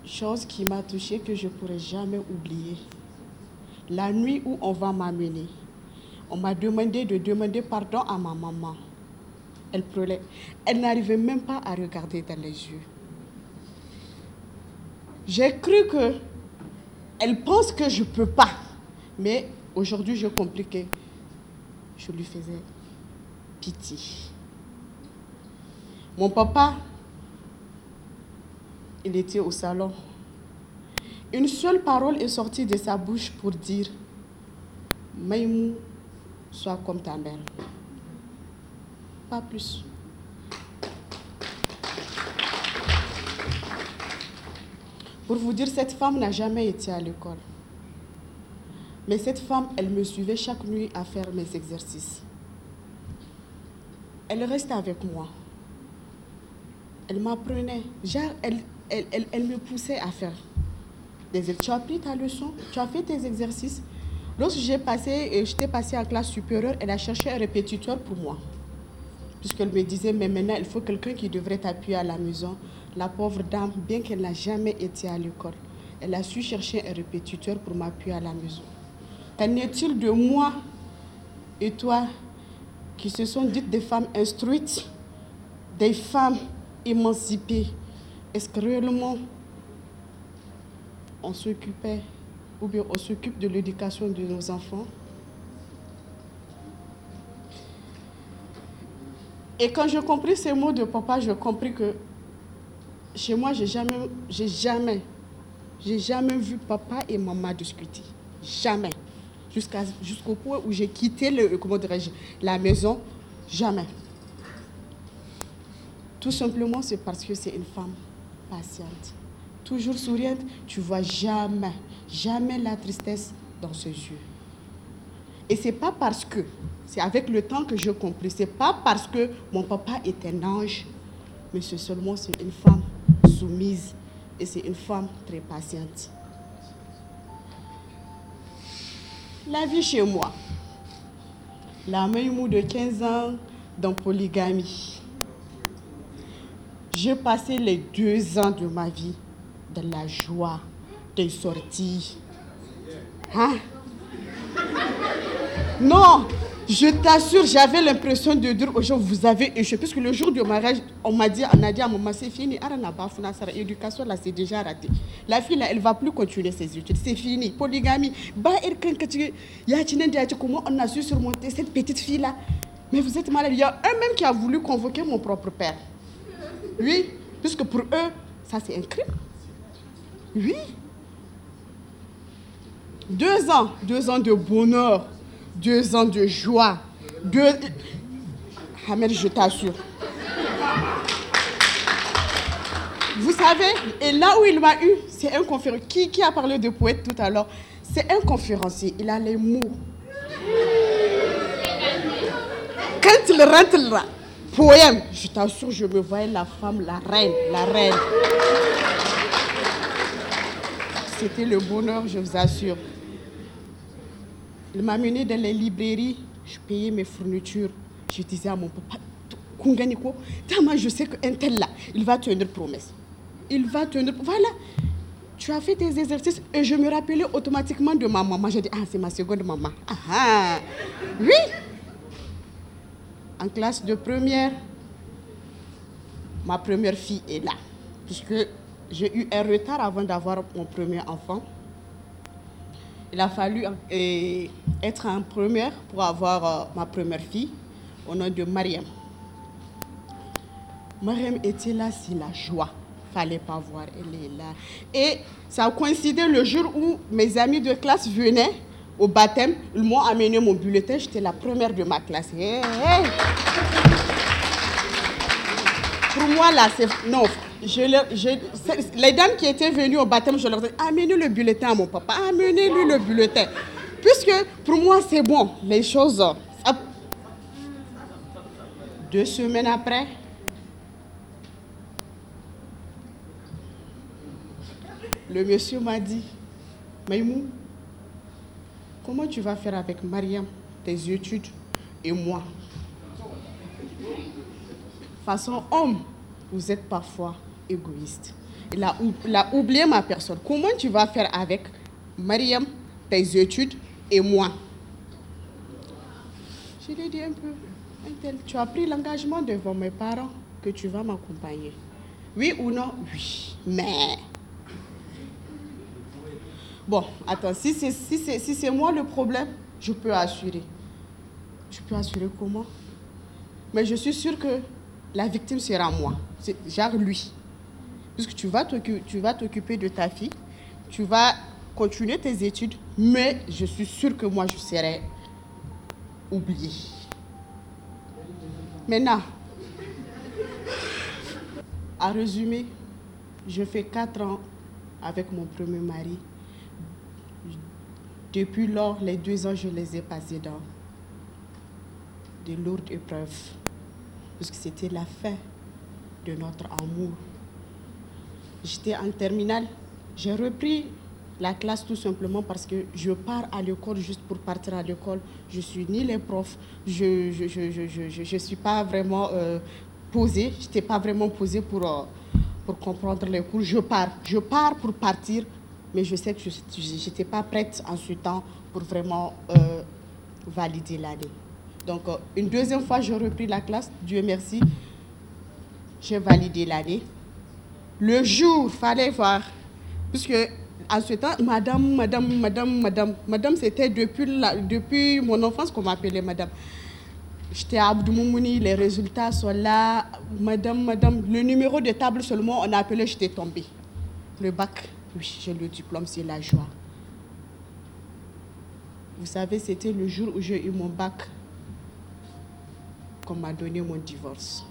Chose qui m'a touchée que je ne pourrai jamais oublier. La nuit où on va m'amener, on m'a demandé de demander pardon à ma maman. Elle pleurait. Elle n'arrivait même pas à regarder dans les yeux. J'ai cru que elle pense que je ne peux pas. Mais aujourd'hui, je compliquais. Je lui faisais pitié. Mon papa, il était au salon. Une seule parole est sortie de sa bouche pour dire Maïmou, sois comme ta mère. Pas plus. Pour vous dire, cette femme n'a jamais été à l'école. Mais cette femme, elle me suivait chaque nuit à faire mes exercices. Elle restait avec moi. Elle m'apprenait. Elle, elle, elle, me poussait à faire Tu as appris ta leçon, tu as fait tes exercices? Lorsque j'ai passé, j'étais passée en classe supérieure, elle a cherché un répétiteur pour moi. Puisqu'elle me disait, mais maintenant, il faut quelqu'un qui devrait t'appuyer à la maison. La pauvre dame, bien qu'elle n'a jamais été à l'école, elle a su chercher un répétiteur pour m'appuyer à la maison. Qu'en est-il de moi et toi qui se sont dites des femmes instruites, des femmes émancipées? Est-ce que réellement on s'occupait ou bien on s'occupe de l'éducation de nos enfants Et quand j'ai compris ces mots de papa, j'ai compris que chez moi, j'ai jamais, j'ai jamais, j'ai jamais vu papa et maman discuter. Jamais. Jusqu'à, jusqu'au point où j'ai quitté le, comment la maison, jamais. Tout simplement, c'est parce que c'est une femme patiente. Toujours souriante, tu vois jamais, jamais la tristesse dans ses yeux. Et c'est pas parce que, c'est avec le temps que je compris, c'est pas parce que mon papa est un ange, mais c'est seulement c'est une femme soumise et c'est une femme très patiente. La vie chez moi. La mou de 15 ans dans polygamie. J'ai passé les deux ans de ma vie dans la joie des sorties. Hein? Non, je t'assure, j'avais l'impression de dire aux gens, vous avez échoué. Puisque le jour du mariage, on m'a dit, on a dit à maman, c'est fini. L'éducation, là, c'est déjà raté. La fille, là, elle ne va plus continuer ses études. C'est fini. Polygamie. Comment on a su surmonter cette petite fille-là Mais vous êtes malade. Il y a un même qui a voulu convoquer mon propre père. Oui, puisque pour eux, ça, c'est un crime. Oui. Deux ans, deux ans de bonheur deux ans de joie. Deux... Ahmed, je t'assure. Vous savez, et là où il m'a eu, c'est un conférencier. Qui, a parlé de poète tout à l'heure? C'est un conférencier. Il a les mots. Quand il rentre là, poème, je t'assure, je me voyais la femme, la reine, la reine. C'était le bonheur, je vous assure. Il m'a mené dans les librairies, je payais mes fournitures. Je disais à mon papa, Kunganiko, moi je sais qu'un tel là, il va tenir promesse. Il va tenir. Voilà. Tu as fait tes exercices et je me rappelais automatiquement de ma maman. J'ai dit, ah, c'est ma seconde maman. Ah, ah. Oui. En classe de première, ma première fille est là. Puisque j'ai eu un retard avant d'avoir mon premier enfant. Il a fallu euh, être en première pour avoir euh, ma première fille, au nom de Mariam. Mariam était là, c'est la joie. Fallait pas voir, elle est là. Et ça a coïncidé le jour où mes amis de classe venaient au baptême. Ils m'ont amené mon bulletin. J'étais la première de ma classe. pour moi, là, c'est. Non, je, les dames qui étaient venues au baptême, je leur ai dit amenez le bulletin à mon papa, amenez-lui le bulletin. Puisque pour moi, c'est bon, les choses. Deux semaines après, le monsieur m'a dit Maïmou, comment tu vas faire avec Mariam, tes études et moi? Façon homme, vous êtes parfois égoïste. Il a, oublié ma personne. Comment tu vas faire avec Mariam, tes études et moi? Je lui ai dit un peu, tu as pris l'engagement devant mes parents que tu vas m'accompagner. Oui ou non? Oui. Mais... Bon, attends, si c'est moi le problème, je peux assurer. Je peux assurer comment? Mais je suis sûre que la victime sera moi. C'est genre lui. Puisque tu vas t'occuper de ta fille, tu vas continuer tes études, mais je suis sûre que moi, je serai oubliée. Maintenant, à résumer, je fais quatre ans avec mon premier mari. Depuis lors, les deux ans, je les ai passés dans de lourdes épreuves parce que c'était la fin de notre amour. J'étais en terminale, j'ai repris la classe tout simplement parce que je pars à l'école juste pour partir à l'école. Je suis ni les profs, je ne je, je, je, suis pas vraiment euh, posée, je n'étais pas vraiment posée pour, euh, pour comprendre les cours. Je pars, je pars pour partir, mais je sais que je n'étais pas prête en ce temps pour vraiment euh, valider l'année. Donc, une deuxième fois, j'ai repris la classe. Dieu merci. J'ai validé l'année. Le jour, fallait voir. Puisque, en ce temps, madame, madame, madame, madame, madame, c'était depuis, depuis mon enfance qu'on m'appelait madame. J'étais à Abdoumouni, les résultats sont là. Madame, madame, le numéro de table seulement, on a appelé, j'étais tombée. Le bac, oui, j'ai le diplôme, c'est la joie. Vous savez, c'était le jour où j'ai eu mon bac qu'on m'a donné mon divorce.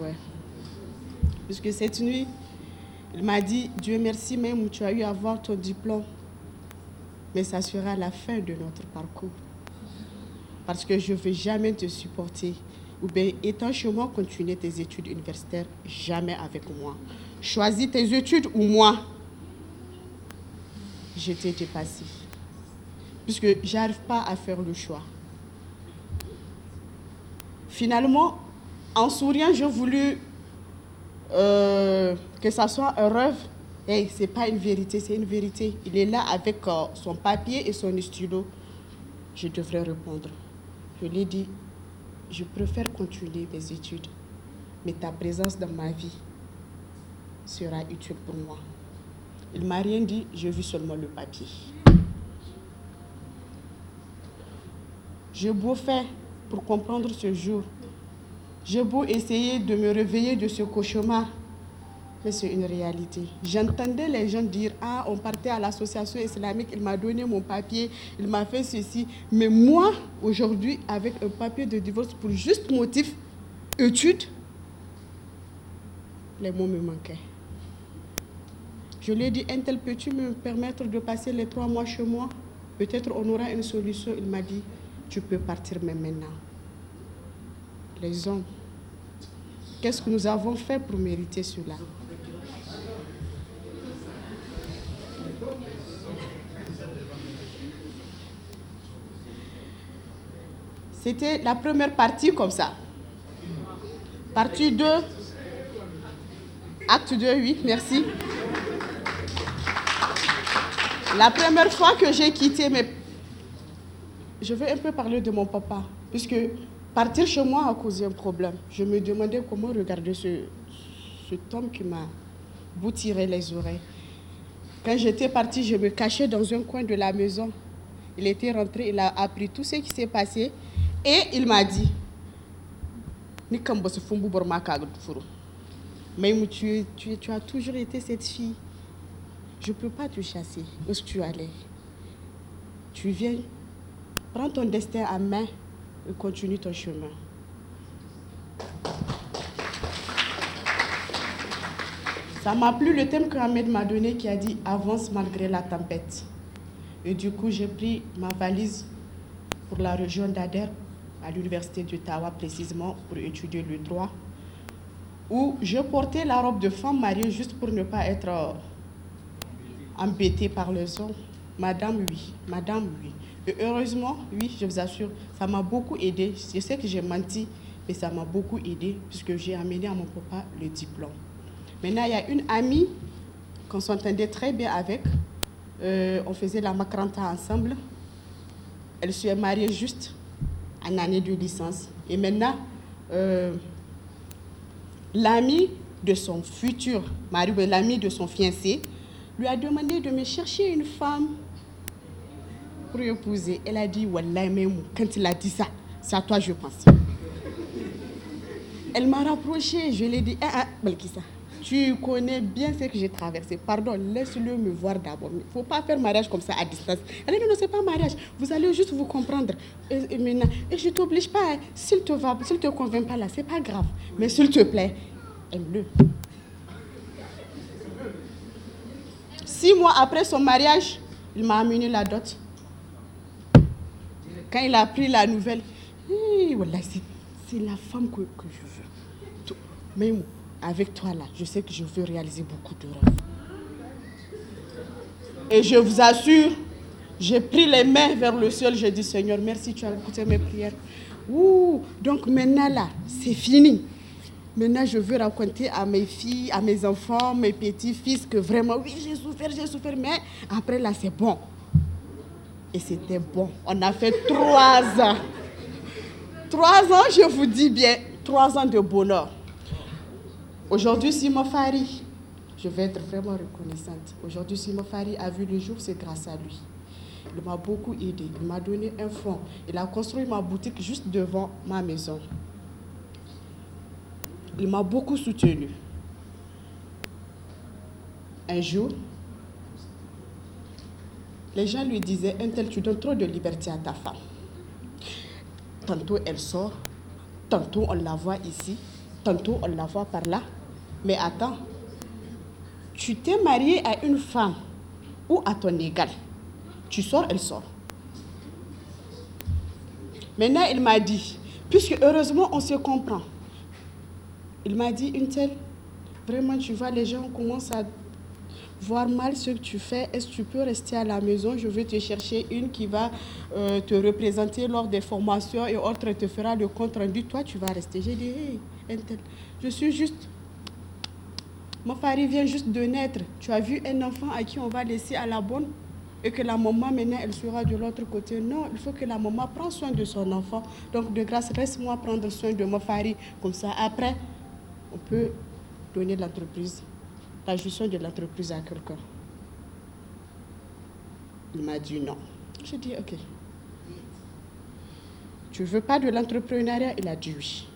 Ouais. Puisque cette nuit, il m'a dit, Dieu merci même tu as eu à avoir ton diplôme. Mais ça sera la fin de notre parcours. Parce que je ne vais jamais te supporter. Ou bien, étant chez moi, continuer tes études universitaires, jamais avec moi. Choisis tes études ou moi. Je t'ai dépassé puisque j'arrive pas à faire le choix. Finalement, en souriant, j'ai voulu euh, que ça soit un rêve. Hey, ce n'est pas une vérité, c'est une vérité. Il est là avec euh, son papier et son stylo. Je devrais répondre. Je lui ai dit, je préfère continuer mes études, mais ta présence dans ma vie sera utile pour moi. Il m'a rien dit, j'ai vu seulement le papier. J'ai beau faire pour comprendre ce jour. J'ai beau essayer de me réveiller de ce cauchemar. Mais c'est une réalité. J'entendais les gens dire Ah, on partait à l'association islamique, il m'a donné mon papier, il m'a fait ceci. Mais moi, aujourd'hui, avec un papier de divorce pour juste motif étude, les mots me manquaient. Je lui ai dit Un tel, peux-tu me permettre de passer les trois mois chez moi? Peut-être on aura une solution. Il m'a dit tu peux partir même maintenant. Les hommes, qu'est-ce que nous avons fait pour mériter cela? C'était la première partie comme ça. Partie 2. Acte 2, oui, merci. La première fois que j'ai quitté mes je vais un peu parler de mon papa, puisque partir chez moi a causé un problème. Je me demandais comment regarder ce, cet homme qui m'a boutiré les oreilles. Quand j'étais partie, je me cachais dans un coin de la maison. Il était rentré, il a appris tout ce qui s'est passé et il m'a dit Mais tu, tu, tu as toujours été cette fille. Je ne peux pas te chasser. Où est-ce que tu allais? Tu viens Prends ton destin à main et continue ton chemin. Ça m'a plu le thème que Ahmed m'a donné qui a dit avance malgré la tempête. Et du coup, j'ai pris ma valise pour la région d'Ader, à l'université d'Ottawa précisément, pour étudier le droit, où je portais la robe de femme mariée juste pour ne pas être euh, embêtée par le son. Madame, oui. Madame, oui. Et heureusement, oui, je vous assure, ça m'a beaucoup aidé. Je sais que j'ai menti, mais ça m'a beaucoup aidé puisque j'ai amené à mon papa le diplôme. Maintenant, il y a une amie qu'on s'entendait très bien avec. Euh, on faisait la macranta ensemble. Elle se mariée juste en année de licence. Et maintenant, euh, l'ami de son futur mari, l'ami de son fiancé, lui a demandé de me chercher une femme pour épouser. Elle a dit, Wallah, même quand il a dit ça, c'est à toi je pense. Elle m'a rapproché, je lui ai dit, ah, ah, tu connais bien ce que j'ai traversé. Pardon, laisse-le me voir d'abord. Il ne faut pas faire mariage comme ça à distance. Elle dit non, non, ce n'est pas mariage. Vous allez juste vous comprendre. Et je ne t'oblige pas. Hein. S'il te va, s'il te convainc pas là, ce n'est pas grave. Mais s'il te plaît, aime-le. Six mois après son mariage, il m'a amené la dot. Quand il a pris la nouvelle, voilà, c'est la femme que, je veux. Mais avec toi là, je sais que je veux réaliser beaucoup de rêves. Et je vous assure, j'ai pris les mains vers le ciel, j'ai dit Seigneur, merci, tu as écouté mes prières. Donc maintenant là, c'est fini. Maintenant, je veux raconter à mes filles, à mes enfants, mes petits-fils que vraiment, oui, j'ai souffert, j'ai souffert, mais après là, c'est bon. Et c'était bon. On a fait trois ans. Trois ans, je vous dis bien, trois ans de bonheur. Aujourd'hui, Simon Fari, je vais être vraiment reconnaissante. Aujourd'hui, Simon Fari a vu le jour, c'est grâce à lui. Il m'a beaucoup aidé. Il m'a donné un fonds. Il a construit ma boutique juste devant ma maison. Il m'a beaucoup soutenu. Un jour, les gens lui disaient, un tel, tu donnes trop de liberté à ta femme. Tantôt elle sort, tantôt on la voit ici, tantôt on la voit par là. Mais attends, tu t'es marié à une femme ou à ton égal. Tu sors, elle sort. Maintenant, il m'a dit, puisque heureusement on se comprend, il m'a dit, une telle, vraiment, tu vois, les gens commencent à voir mal ce que tu fais. Est-ce que tu peux rester à la maison? Je vais te chercher une qui va euh, te représenter lors des formations et autre te fera le compte rendu. Toi, tu vas rester. J'ai dit, hey, je suis juste mon pari vient juste de naître. Tu as vu un enfant à qui on va laisser à la bonne et que la maman maintenant elle sera de l'autre côté. Non, il faut que la maman prenne soin de son enfant. Donc de grâce, reste-moi prendre soin de mon pari. Comme ça, après, on peut donner l'entreprise, la gestion de l'entreprise à quelqu'un. Il m'a dit non. J'ai dit ok. Tu veux pas de l'entrepreneuriat? Il a dit oui.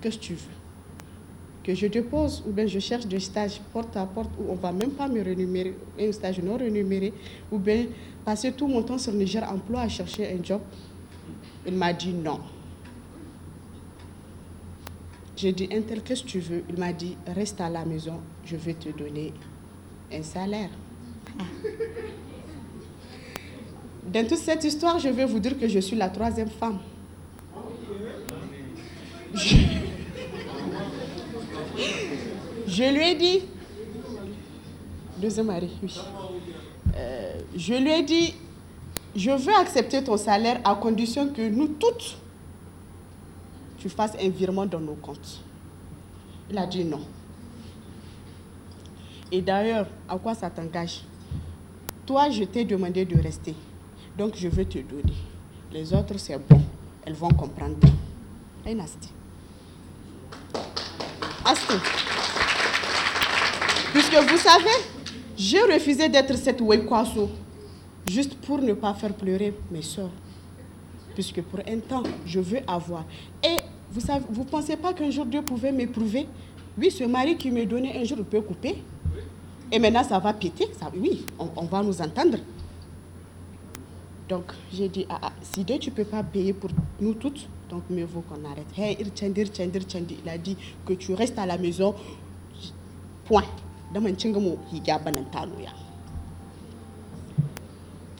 Qu'est-ce que tu veux? Que je dépose ou bien je cherche des stages porte à porte où on va même pas me rémunérer, un stage non rémunéré, ou bien passer tout mon temps sur Niger Emploi à chercher un job? Il m'a dit non. J'ai dit, Intel, qu'est-ce que tu veux? Il m'a dit, reste à la maison, je vais te donner un salaire. Dans toute cette histoire, je vais vous dire que je suis la troisième femme. Je lui ai dit, deuxième mari, oui. Euh, je lui ai dit, je veux accepter ton salaire à condition que nous toutes, tu fasses un virement dans nos comptes. Il a dit non. Et d'ailleurs, à quoi ça t'engage? Toi, je t'ai demandé de rester. Donc, je veux te donner. Les autres, c'est bon. Elles vont comprendre. Asti. Asti. Puisque vous savez, j'ai refusé d'être cette Wekwaso juste pour ne pas faire pleurer mes soeurs. Puisque pour un temps, je veux avoir. Et vous ne vous pensez pas qu'un jour Dieu pouvait m'éprouver? Oui, ce mari qui me donnait un jour, peut couper. Et maintenant, ça va péter. Oui, on, va nous entendre. Donc, j'ai dit, ah, ah, si tu ne peux pas payer pour nous toutes, donc mieux vaut qu'on arrête. Hey, il a dit que tu restes à la maison. Point.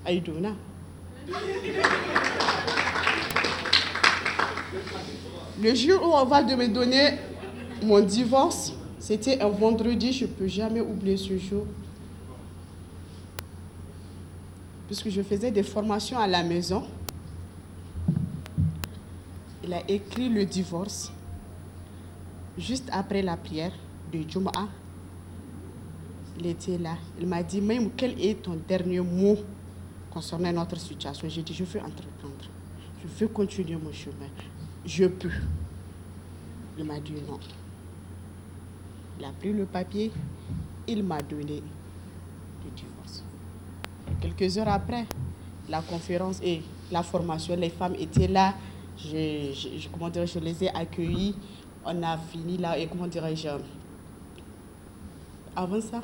Aïdouna. Le jour où on va me donner mon divorce, c'était un vendredi, je ne peux jamais oublier ce jour. Puisque je faisais des formations à la maison. Il a écrit le divorce juste après la prière de Jum'a. Il était là. Il m'a dit, même quel est ton dernier mot concernant notre situation? J'ai dit, je veux entreprendre. Je veux continuer mon chemin. Je peux. Il m'a dit non. Il a pris le papier, il m'a donné le divorce. Quelques heures après, la conférence et la formation, les femmes étaient là. Je, je, je les ai accueillis. On a fini là et comment dirais-je Avant ça,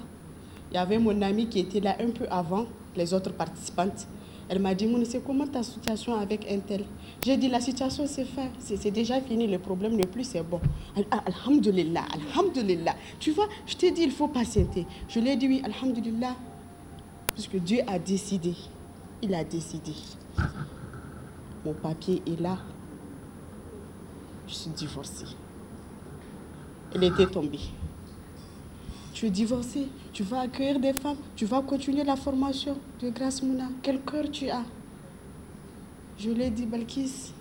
il y avait mon ami qui était là un peu avant les autres participantes. Elle m'a dit, c'est comment ta situation avec un tel? J'ai dit, la situation c'est fait, c'est déjà fini, le problème le plus c'est bon. Alhamdulillah, Alhamdulillah. Tu vois, je t'ai dit, il faut patienter. Je lui ai dit, oui, Alhamdulillah, puisque Dieu a décidé. Il a décidé. Mon papier est là. Je suis divorcée. Elle était tombée tu es divorcé, tu vas accueillir des femmes, tu vas continuer la formation de Grâce Mouna. Quel cœur tu as? Je lui ai dit, Balkis,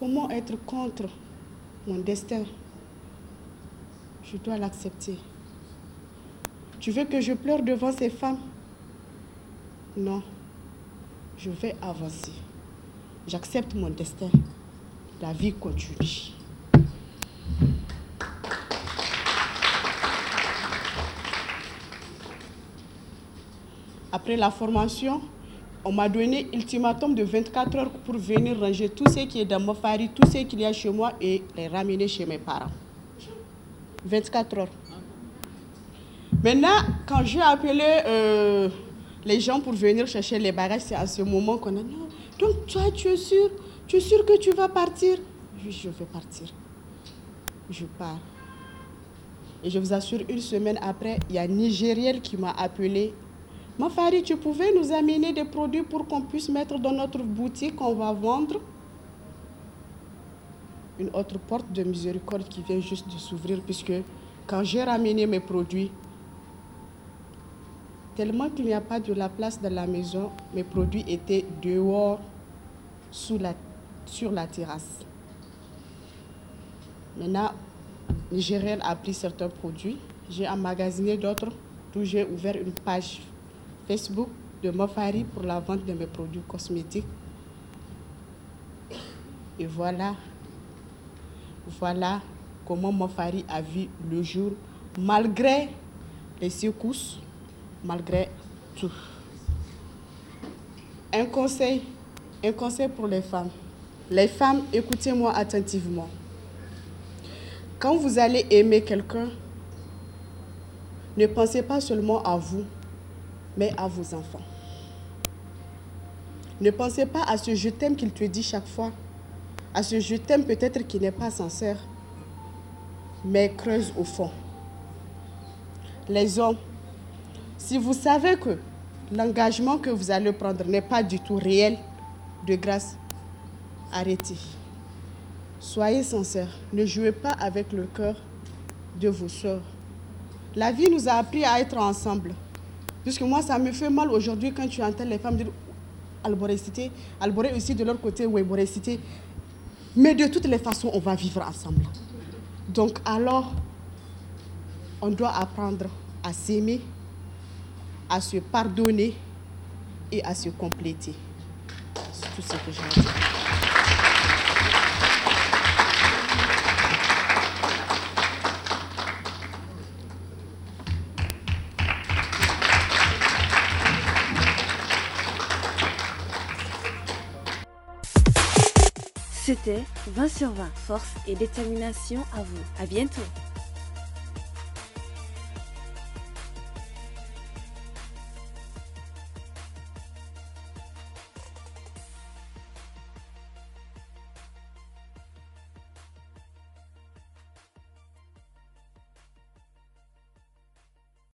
comment être contre mon destin? Je dois l'accepter. Tu veux que je pleure devant ces femmes? Non, je vais avancer. J'accepte mon destin. La vie continue. Après la formation, on m'a donné ultimatum de 24 heures pour venir ranger tout ce qui est dans ma farine, tout ce qu'il y a chez moi et les ramener chez mes parents. 24 heures. Maintenant, quand j'ai appelé euh, les gens pour venir chercher les bagages, c'est à ce moment qu'on a dit, donc toi, tu es sûr Tu es sûr que tu vas partir? Oui, je vais partir. Je pars. Et je vous assure, une semaine après, il y a un Nigériel qui m'a appelé Ma Fari, tu pouvais nous amener des produits pour qu'on puisse mettre dans notre boutique, qu'on va vendre? Une autre porte de miséricorde qui vient juste de s'ouvrir, puisque quand j'ai ramené mes produits, tellement qu'il n'y a pas de la place dans la maison, mes produits étaient dehors, sur la terrasse. Maintenant, Nigériel a pris certains produits, j'ai emmagasiné d'autres, d'où j'ai ouvert une page Facebook de Mofari pour la vente de mes produits cosmétiques. Et voilà, voilà comment Mofari a vu le jour, malgré les secousses, malgré tout. Un conseil, un conseil pour les femmes. Les femmes, écoutez-moi attentivement. Quand vous allez aimer quelqu'un, ne pensez pas seulement à vous, mais à vos enfants. Ne pensez pas à ce je t'aime qu'il te dit chaque fois, à ce je t'aime peut-être qui n'est pas sincère, mais creuse au fond. Les hommes, si vous savez que l'engagement que vous allez prendre n'est pas du tout réel, de grâce, arrêtez. Soyez sincères, ne jouez pas avec le cœur de vos soeurs. La vie nous a appris à être ensemble. Puisque moi, ça me fait mal aujourd'hui quand tu entends les femmes dire Alboré Alboré aussi de leur côté, oui, cité. Mais de toutes les façons, on va vivre ensemble. Donc alors, on doit apprendre à s'aimer, à se pardonner et à se compléter. C'est tout ce que j'ai à dire. C'était 20 sur 20, force et détermination à vous. À bientôt.